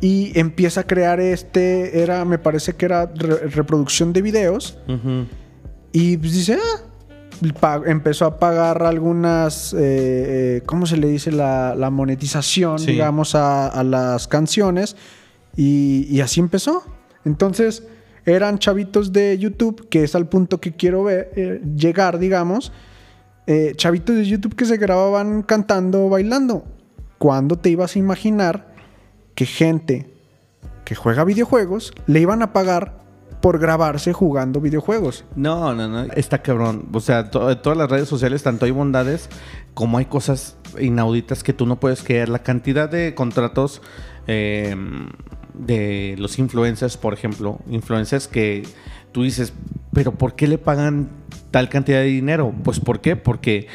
y empieza a crear este, era, me parece que era re- reproducción de videos y pues dice, ah, empezó a pagar algunas, eh, eh, ¿cómo se le dice? La, la monetización, Sí. digamos, a, a las canciones. Y, y así empezó. Entonces, eran chavitos de YouTube, que es al punto que quiero ver, eh, llegar, digamos. eh, chavitos de YouTube que se grababan cantando o bailando. ¿Cuándo te ibas a imaginar que gente que juega videojuegos le iban a pagar por grabarse jugando videojuegos? No, no, no. Está cabrón. O sea, to- todas las redes sociales, tanto hay bondades como hay cosas inauditas que tú no puedes creer. La cantidad de contratos eh, de los influencers, por ejemplo, influencers que tú dices, pero ¿por qué le pagan tal cantidad de dinero? Pues ¿por qué? Porque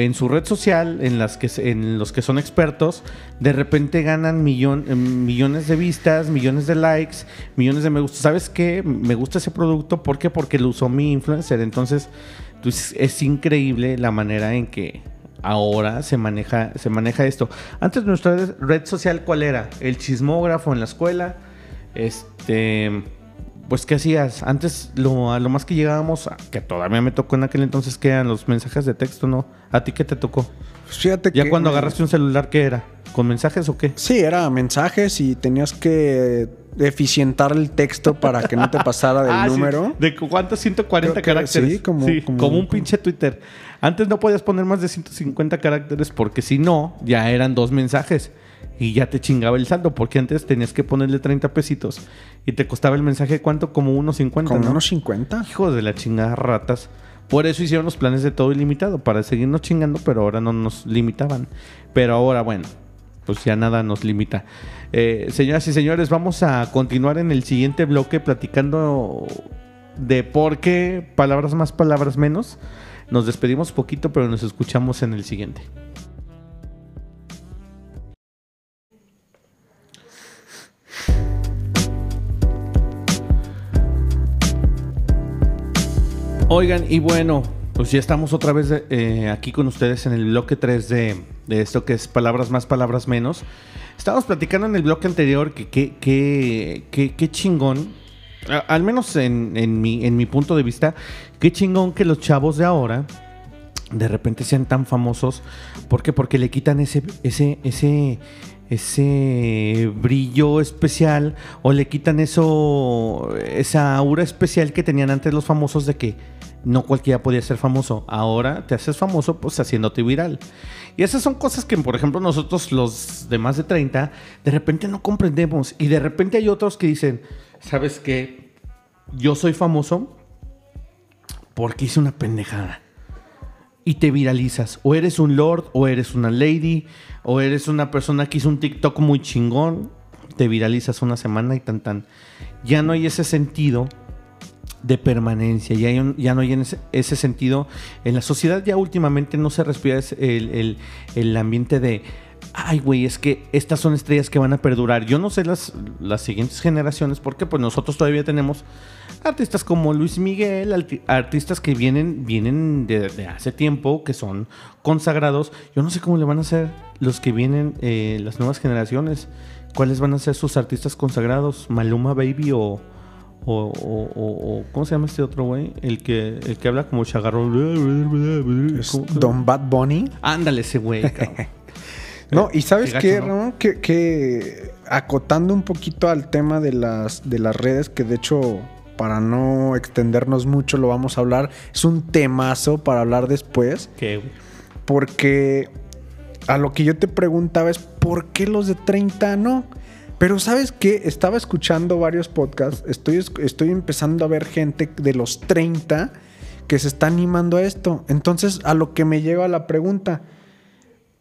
en su red social, en las que en los que son expertos, de repente ganan eh, millones de vistas, millones de likes, millones de me gusta. ¿Sabes qué? Me gusta ese producto, ¿por qué? Porque lo usó mi influencer. Entonces, es increíble la manera en que ahora se maneja, se maneja esto. Antes nuestra red social, ¿cuál era? El chismógrafo en la escuela. Este. Pues, ¿qué hacías? Antes, lo, a lo más que llegábamos, a- que todavía me tocó en aquel entonces, que eran los mensajes de texto, ¿no? ¿A ti qué te tocó? Pues fíjate Ya que- cuando agarraste un celular, ¿qué era? ¿Con mensajes o qué? Sí, era mensajes y tenías que eficientar el texto para que no te pasara del Ah, sí. número. ¿De cu- cuántos? 140 Creo que caracteres. sí, como- como, como- un pinche Twitter. Antes no podías poner más de 150 caracteres porque si no, ya eran dos mensajes. Y ya te chingaba el saldo, porque antes tenías que ponerle 30 pesitos. Y te costaba el mensaje, ¿cuánto? Como unos 50, Como ¿no? unos 50. Hijos de la chingada ratas. Por eso hicieron los planes de todo ilimitado, para seguirnos chingando, pero ahora no nos limitaban. Pero ahora, bueno, pues ya nada nos limita. Eh, señoras y señores, vamos a continuar en el siguiente bloque platicando de por qué palabras más, palabras menos. Nos despedimos poquito, pero nos escuchamos en el siguiente. Oigan, y bueno, pues ya estamos otra vez eh, aquí con ustedes en el bloque 3 de, esto que es palabras más, palabras menos. Estábamos platicando en el bloque anterior que qué chingón, al menos en, mi, en mi punto de vista, qué chingón que los chavos de ahora de repente sean tan famosos. ¿Por qué? Porque le quitan ese, ese, ese, ese brillo especial o le quitan eso, esa aura especial que tenían antes los famosos de que no cualquiera podía ser famoso. Ahora te haces famoso pues haciéndote viral. Y esas son cosas que, por ejemplo, nosotros los de más de 30, de repente no comprendemos. Y de repente hay otros que dicen, ¿sabes qué? Yo soy famoso porque hice una pendejada. Y te viralizas. O eres un lord, o eres una lady, o eres una persona que hizo un TikTok muy chingón. Te viralizas una semana y tan tan. Ya no hay ese sentido de permanencia, ya, ya no hay en ese, sentido. En la sociedad ya últimamente no se respira el, el, ambiente de, ay, güey, es que estas son estrellas que van a perdurar. Yo no sé las, las siguientes generaciones, porque pues nosotros todavía tenemos artistas como Luis Miguel, artistas que vienen, vienen de, hace tiempo, que son consagrados. Yo no sé cómo le van a hacer los que vienen, eh, las nuevas generaciones. ¿Cuáles van a ser sus artistas consagrados? ¿Maluma Baby o, o, o, ¿cómo se llama este otro güey? El que, el que habla como chagarrón. Don Bad Bunny. Ándale ese güey, No, y sabes qué, Que, que, acotando un poquito al tema de las, de las redes, que de hecho, para no extendernos mucho, lo vamos a hablar. Es un temazo para hablar después. ¿Qué? Porque a lo que yo te preguntaba es, ¿por qué los de 30 no? Pero sabes qué, estaba escuchando varios podcasts, estoy, estoy empezando a ver gente de los 30 que se está animando a esto. Entonces, a lo que me lleva la pregunta,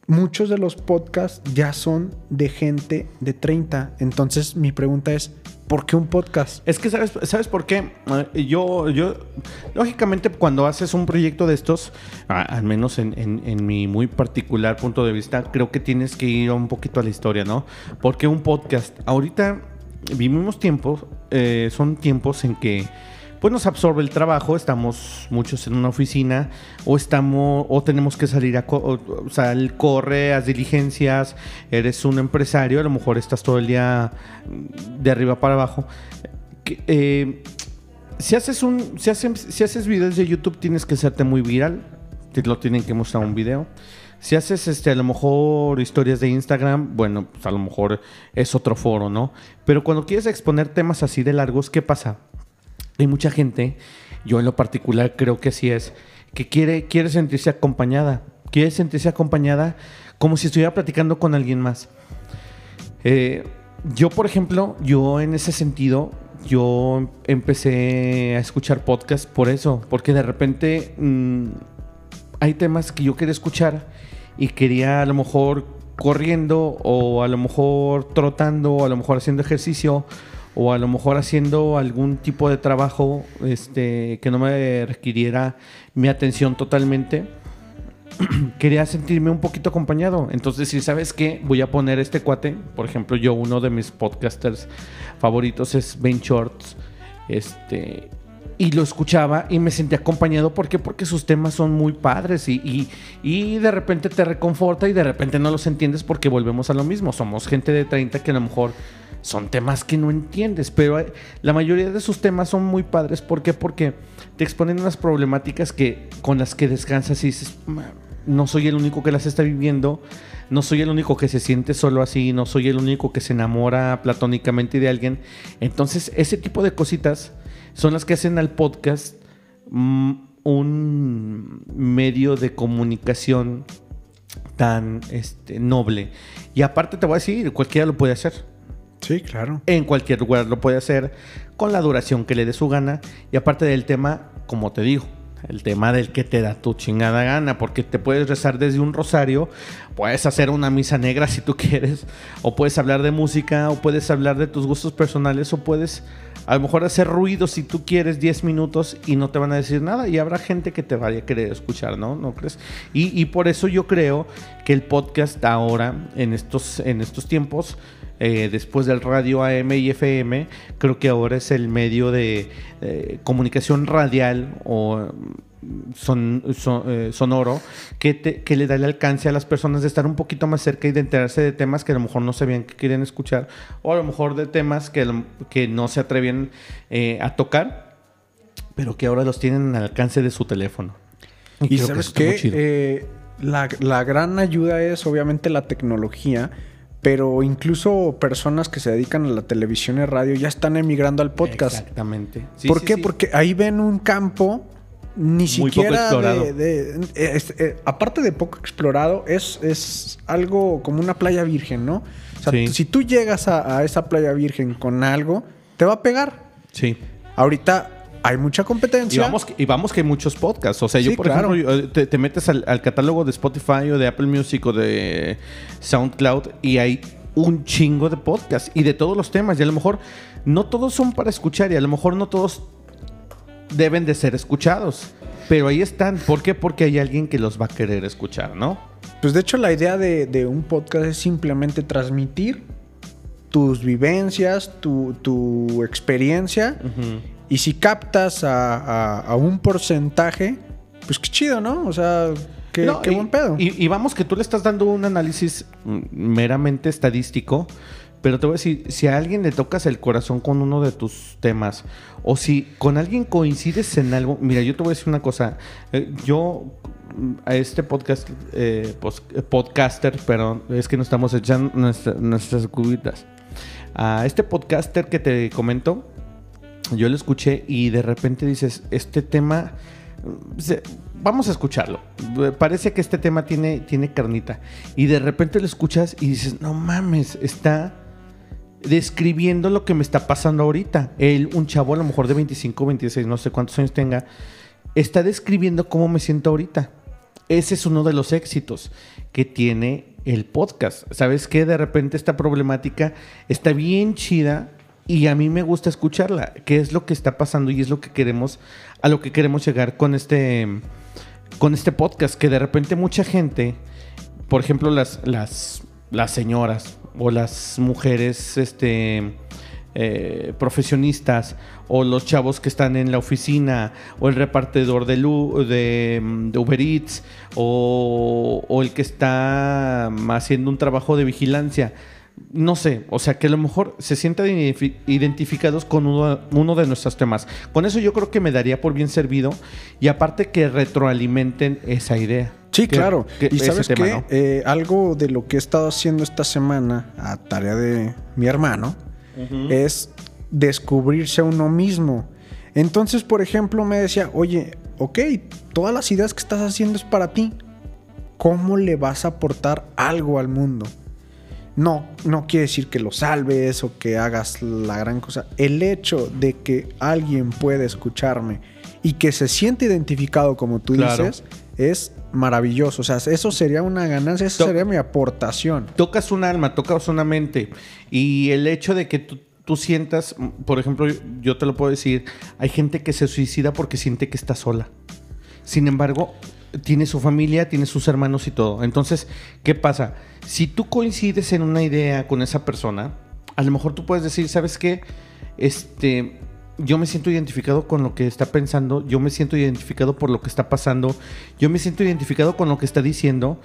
muchos de los podcasts ya son de gente de 30. Entonces, mi pregunta es, ¿Por qué un podcast? Es que, ¿sabes, ¿sabes por qué? Eh, yo, yo, lógicamente, cuando haces un proyecto de estos, al menos en, mi muy particular punto de vista, creo que tienes que ir un poquito a la historia, ¿no? Porque un podcast, ahorita vivimos tiempos, eh, son tiempos en que pues nos absorbe el trabajo, estamos muchos en una oficina o estamos o tenemos que salir a o, sal, corre, haz diligencias, eres un empresario, a lo mejor estás todo el día de arriba para abajo. Eh, si haces un si haces, si haces videos de YouTube tienes que hacerte muy viral, te lo tienen que mostrar un video. Si haces este, a lo mejor historias de Instagram, bueno, pues a lo mejor es otro foro, ¿no? Pero cuando quieres exponer temas así de largos, ¿qué pasa? Hay mucha gente, yo en lo particular creo que así es, que quiere, quiere sentirse acompañada. Quiere sentirse acompañada como si estuviera platicando con alguien más. Eh, yo, por ejemplo, yo en ese sentido, yo empecé a escuchar podcasts por eso, porque de repente mm, hay temas que yo quería escuchar y quería a lo mejor corriendo o a lo mejor trotando o a lo mejor haciendo ejercicio o a lo mejor haciendo algún tipo de trabajo este, que no me requiriera mi atención totalmente, quería sentirme un poquito acompañado. Entonces, si sabes qué, voy a poner este cuate. Por ejemplo, yo, uno de mis podcasters favoritos es Ben Shorts. Este, y lo escuchaba y me sentía acompañado. ¿Por qué? Porque sus temas son muy padres y, y, de repente te reconforta y de repente no los entiendes porque volvemos a lo mismo. Somos gente de 30 que a lo mejor son temas que no entiendes, pero la mayoría de sus temas son muy padres. ¿Por qué? Porque te exponen unas problemáticas que, con las que descansas y dices, no soy el único que las está viviendo, no soy el único que se siente solo así, no soy el único que se enamora platónicamente de alguien. Entonces, ese tipo de cositas son las que hacen al podcast mm, un medio de comunicación tan este, noble. Y aparte te voy a decir, cualquiera lo puede hacer. Sí, claro. En cualquier lugar lo puede hacer con la duración que le dé su gana. Y aparte del tema, como te digo, el tema del que te da tu chingada gana, porque te puedes rezar desde un rosario, puedes hacer una misa negra si tú quieres, o puedes hablar de música, o puedes hablar de tus gustos personales, o puedes a lo mejor hacer ruido si tú quieres 10 minutos y no te van a decir nada, y habrá gente que te vaya a querer escuchar, ¿no? ¿No crees? Y, y por eso yo creo que el podcast ahora, en estos, en estos tiempos, eh, después del radio AM y FM, creo que ahora es el medio de eh, comunicación radial o son, eh, sonoro que, le da el alcance a las personas de estar un poquito más cerca y de enterarse de temas que a lo mejor no sabían que querían escuchar o a lo mejor de temas que, que no se atrevían eh, a tocar, pero que ahora los tienen al alcance de su teléfono. Y, sabes que eh, la, la gran ayuda es obviamente la tecnología pero incluso personas que se dedican a la televisión y radio ya están emigrando al podcast. Exactamente. ¿Por qué? Porque ahí ven un campo ni siquiera De, eh, aparte de poco explorado, es, es algo como una playa virgen, ¿no? O sea, si tú llegas a, esa playa virgen con algo, te va a pegar. Sí. Ahorita hay mucha competencia. Y vamos, y vamos que hay muchos podcasts. O sea, yo, por ejemplo, eh, te, metes al, catálogo de Spotify o de Apple Music o de SoundCloud y hay un chingo de podcasts y de todos los temas. Y a lo mejor no todos son para escuchar y a lo mejor no todos deben de ser escuchados. Pero ahí están. ¿Por qué? Porque hay alguien que los va a querer escuchar, ¿no? Pues de hecho la idea de, un podcast es simplemente transmitir tus vivencias, tu, experiencia. Y si captas a, un porcentaje, pues qué chido, ¿no? O sea, qué, buen pedo. Y, y, vamos que tú le estás dando un análisis mm, meramente estadístico pero te voy a decir, si a alguien le tocas el corazón con uno de tus temas, o si con alguien coincides en algo, mira, yo te voy a decir una cosa, eh, yo mm, a este podcast, eh, podcaster, pero es que no estamos echando nuestras cubitas. A este podcaster que te comento, yo lo escuché y de repente dices, este tema, mm, vamos a escucharlo. Parece que este tema tiene, tiene carnita. Y de repente lo escuchas y dices, no mames, está describiendo lo que me está pasando ahorita. Él, un chavo a lo mejor de 25, 26, no sé cuántos años tenga, está describiendo cómo me siento ahorita. Ese es uno de los éxitos que tiene el podcast. ¿Sabes qué? De repente esta problemática está bien chida y a mí me gusta escucharla. ¿Qué es lo que está pasando y es lo que queremos, a lo que queremos llegar con este, con este podcast? Que de repente mucha gente, por ejemplo, las, las, las señoras, o las mujeres este, eh, profesionistas o los chavos que están en la oficina o el repartidor de, de, Uber Eats o, o, el que está haciendo un trabajo de vigilancia. No sé, o sea que a lo mejor se sientan identificados con uno, uno, de nuestros temas. Con eso yo creo que me daría por bien servido y aparte que retroalimenten esa idea. Sí, claro. y sabes qué, eh, algo de lo que he estado haciendo esta semana a tarea de mi hermano es descubrirse a uno mismo. Entonces, por ejemplo, me decía, oye, ok, todas las ideas que estás haciendo es para ti. ¿Cómo le vas a aportar algo al mundo? No, no quiere decir que lo salves o que hagas la gran cosa. El hecho de que alguien pueda escucharme y que se siente identificado como tú dices, es maravilloso. O sea, eso sería una ganancia, esa sería mi aportación. Tocas un alma, tocas una mente. Y el hecho de que tú, sientas, por ejemplo, yo te lo puedo decir, hay gente que se suicida porque siente que está sola. Sin embargo, tiene su familia, tiene sus hermanos y todo. Entonces, ¿qué pasa? Si tú coincides en una idea con esa persona, a lo mejor tú puedes decir, ¿sabes qué? Este, yo me siento identificado con lo que está pensando, yo me siento identificado por lo que está pasando, yo me siento identificado con lo que está diciendo.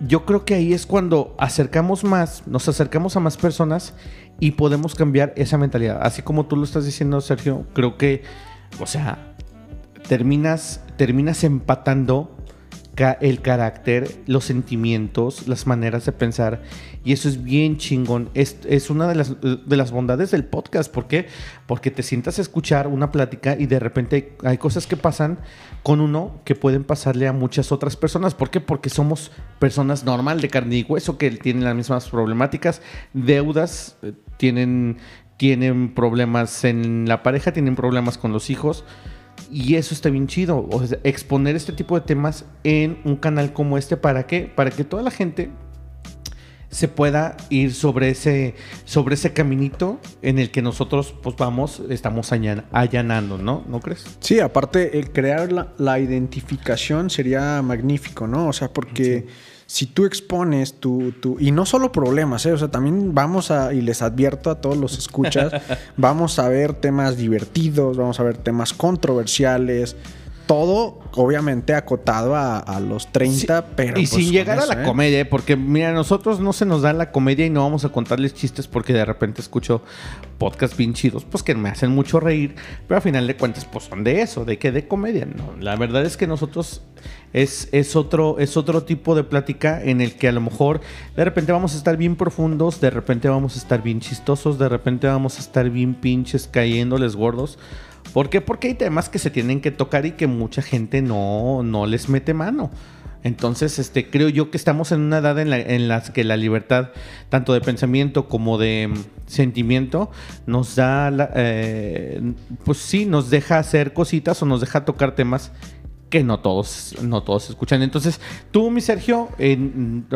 Yo creo que ahí es cuando acercamos más, nos acercamos a más personas y podemos cambiar esa mentalidad. Así como tú lo estás diciendo, Sergio, creo que, o sea, terminas, terminas empatando el carácter, los sentimientos, las maneras de pensar. Y eso es bien chingón. Es, es una de las, de las bondades del podcast. ¿Por qué? Porque te sientas a escuchar una plática y de repente hay cosas que pasan con uno que pueden pasarle a muchas otras personas. ¿Por qué? Porque somos personas normal de carne y hueso que tienen las mismas problemáticas, deudas, eh, tienen, tienen problemas en la pareja, tienen problemas con los hijos. Y eso está bien chido. O sea, exponer este tipo de temas en un canal como este. ¿Para qué? Para que toda la gente se pueda ir sobre ese, sobre ese caminito en el que nosotros pues vamos, estamos allanando, ¿no? ¿No crees? Sí, aparte el crear la, identificación sería magnífico, ¿no? O sea, porque si tú expones tu, tu, y no solo problemas, ¿eh? o sea, también vamos a, y les advierto a todos los escuchas, vamos a ver temas divertidos, vamos a ver temas controversiales, todo obviamente acotado a, los 30, pero... Y pues sin llegar a la ¿eh? comedia, ¿eh? porque mira, nosotros no se nos da la comedia y no vamos a contarles chistes porque de repente escucho podcasts bien chidos, pues que me hacen mucho reír, pero al final de cuentas pues son de eso, de que de comedia, ¿no? La verdad es que nosotros es, es, otro, es otro tipo de plática en el que a lo mejor de repente vamos a estar bien profundos, de repente vamos a estar bien chistosos, de repente vamos a estar bien pinches cayéndoles gordos. ¿Por qué? Porque hay temas que se tienen que tocar y que mucha gente no, no les mete mano. Entonces, este, creo yo que estamos en una edad en la, en que la libertad, tanto de pensamiento como de mm, sentimiento, nos da, eh, pues sí, nos deja hacer cositas o nos deja tocar temas que no todos, no todos escuchan. Entonces, tú, mi Sergio,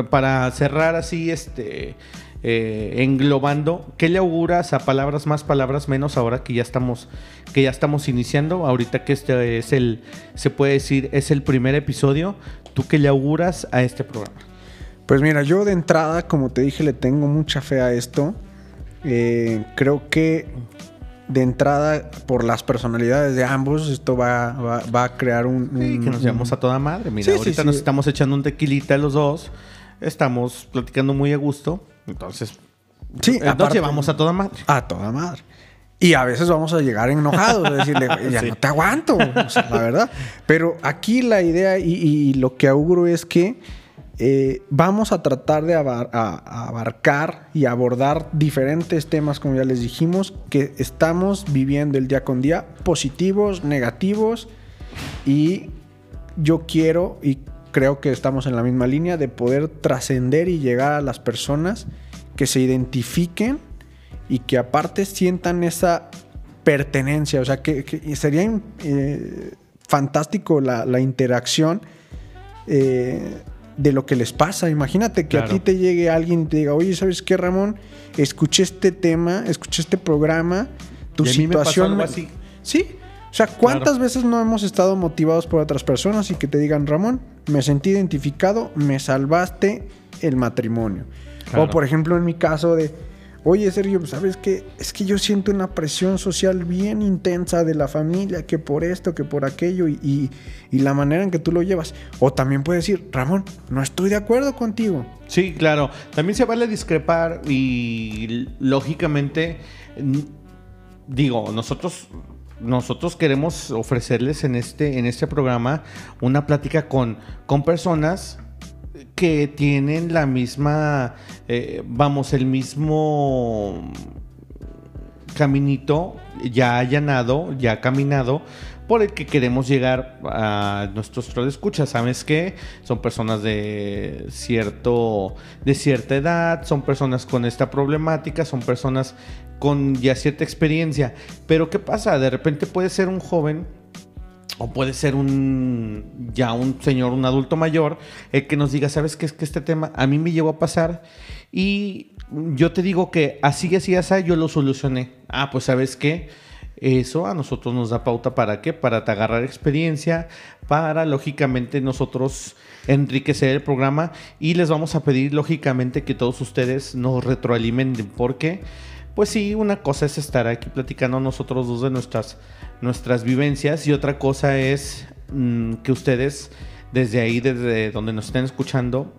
para cerrar así, este, eh, englobando, ¿qué le auguras a palabras más, palabras menos ahora que ya estamos, que ya estamos iniciando? Ahorita que este es el, se puede decir, es el primer episodio. ¿Tú qué le auguras a este programa? Pues mira, yo de entrada, como te dije, le tengo mucha fe a esto. Eh, creo que de entrada, por las personalidades de ambos, esto va, va, a crear un, que nos llevamos a toda madre. Mira, ahorita nos estamos echando un tequilita los dos. Estamos platicando muy a gusto. Entonces, sí, nos llevamos a toda madre. A toda madre. Y a veces vamos a llegar enojados, decirle, ya no te aguanto, la verdad. Pero aquí la idea y, lo que auguro es que eh, vamos a tratar de abarcar y abordar diferentes temas, como ya les dijimos, que estamos viviendo el día con día, positivos, negativos, y yo quiero y creo que estamos en la misma línea de poder trascender y llegar a las personas que se identifiquen y que aparte sientan esa pertenencia, o sea, que, sería eh, fantástico la, interacción. Eh, de lo que les pasa. Imagínate que a ti te llegue alguien y te diga, oye, ¿sabes qué, Ramón? Escuché este tema, escuché este programa, tu situación. así. Sí. O sea, ¿cuántas veces no hemos estado motivados por otras personas y que te digan, Ramón, me sentí identificado, me salvaste el matrimonio? O por ejemplo, en mi caso de Oye, Sergio, ¿sabes qué? Es que yo siento una presión social bien intensa de la familia, que por esto, que por aquello, y, la manera en que tú lo llevas. O también puedes decir, Ramón, no estoy de acuerdo contigo. Sí, claro. También se vale discrepar y lógicamente, digo, nosotros nosotros queremos ofrecerles en este, en este programa una plática con, con personas que tienen la misma, eh, vamos, el mismo caminito ya allanado, ya caminado, por el que queremos llegar a nuestros escuchas. ¿Sabes qué? Son personas de cierto de cierta edad, son personas con esta problemática, son personas con ya cierta experiencia. Pero ¿qué pasa? De repente puede ser un joven o puede ser un ya un señor, un adulto mayor, el que nos diga, ¿sabes qué es que este tema a mí me llevó a pasar? Y yo te digo que así, así, así, yo lo solucioné. Ah, pues ¿sabes qué? Eso a nosotros nos da pauta para qué? Para agarrar experiencia, para lógicamente nosotros enriquecer el programa y les vamos a pedir lógicamente que todos ustedes nos retroalimenten porque pues sí, una cosa es estar aquí platicando nosotros dos de nuestras nuestras vivencias y otra cosa es mm, que ustedes desde ahí, desde donde nos estén escuchando,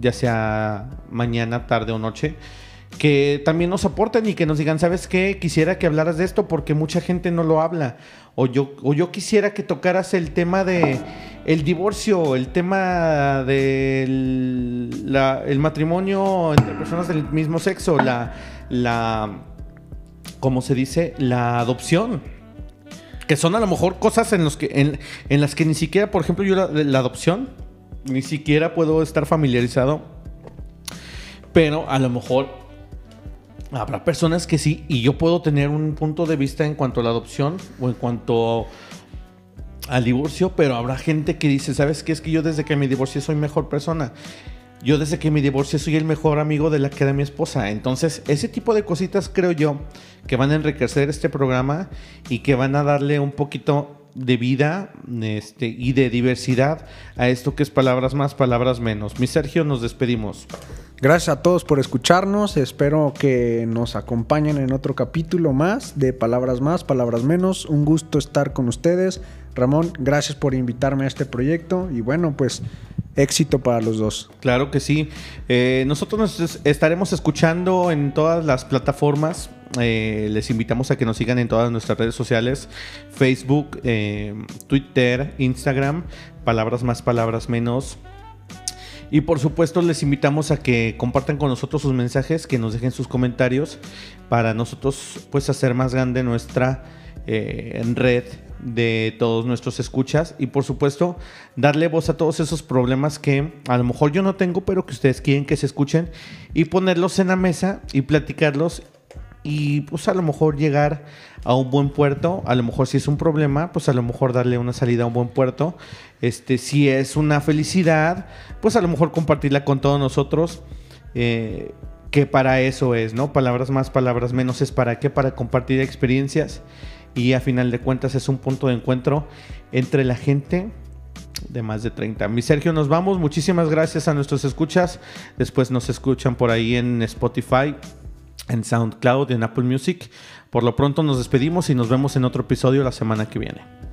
ya sea mañana, tarde o noche, que también nos aporten y que nos digan, ¿sabes qué? Quisiera que hablaras de esto porque mucha gente no lo habla. O yo, o yo quisiera que tocaras el tema de el divorcio, el tema del el matrimonio entre personas del mismo sexo, la, la, ¿cómo se dice? La adopción que son a lo mejor cosas en, las que ni siquiera, por ejemplo, yo la, adopción, ni siquiera puedo estar familiarizado. Pero a lo mejor habrá personas que sí, y yo puedo tener un punto de vista en cuanto a la adopción o en cuanto al divorcio, pero habrá gente que dice, ¿sabes qué? Es que yo desde que me divorcié soy mejor persona. Yo desde que me divorcié soy el mejor amigo de la que era mi esposa. Entonces, ese tipo de cositas creo yo que van a enriquecer este programa y que van a darle un poquito de vida este, y de diversidad a esto que es palabras más, palabras menos. Mi Sergio, nos despedimos. Gracias a todos por escucharnos. Espero que nos acompañen en otro capítulo más de Palabras Más, Palabras Menos. Un gusto estar con ustedes. Ramón, gracias por invitarme a este proyecto y bueno, pues éxito para los dos. Claro que sí. Eh, nosotros nos estaremos escuchando en todas las plataformas. Eh, les invitamos a que nos sigan en todas nuestras redes sociales, Facebook, eh, Twitter, Instagram, palabras más, palabras menos. Y por supuesto les invitamos a que compartan con nosotros sus mensajes, que nos dejen sus comentarios para nosotros pues hacer más grande nuestra red de todos nuestros escuchas y por supuesto darle voz a todos esos problemas que a lo mejor yo no tengo pero que ustedes quieren que se escuchen y ponerlos en la mesa y platicarlos y pues a lo mejor llegar a un buen puerto, a lo mejor si es un problema, pues a lo mejor darle una salida a un buen puerto, este si es una felicidad, pues a lo mejor compartirla con todos nosotros, eh, que para eso es, ¿no? Palabras más, palabras menos es para qué, para compartir experiencias y a final de cuentas es un punto de encuentro entre la gente de más de 30. Mi Sergio, nos vamos. Muchísimas gracias a nuestros escuchas. Después nos escuchan por ahí en Spotify, en SoundCloud, en Apple Music. Por lo pronto nos despedimos y nos vemos en otro episodio la semana que viene.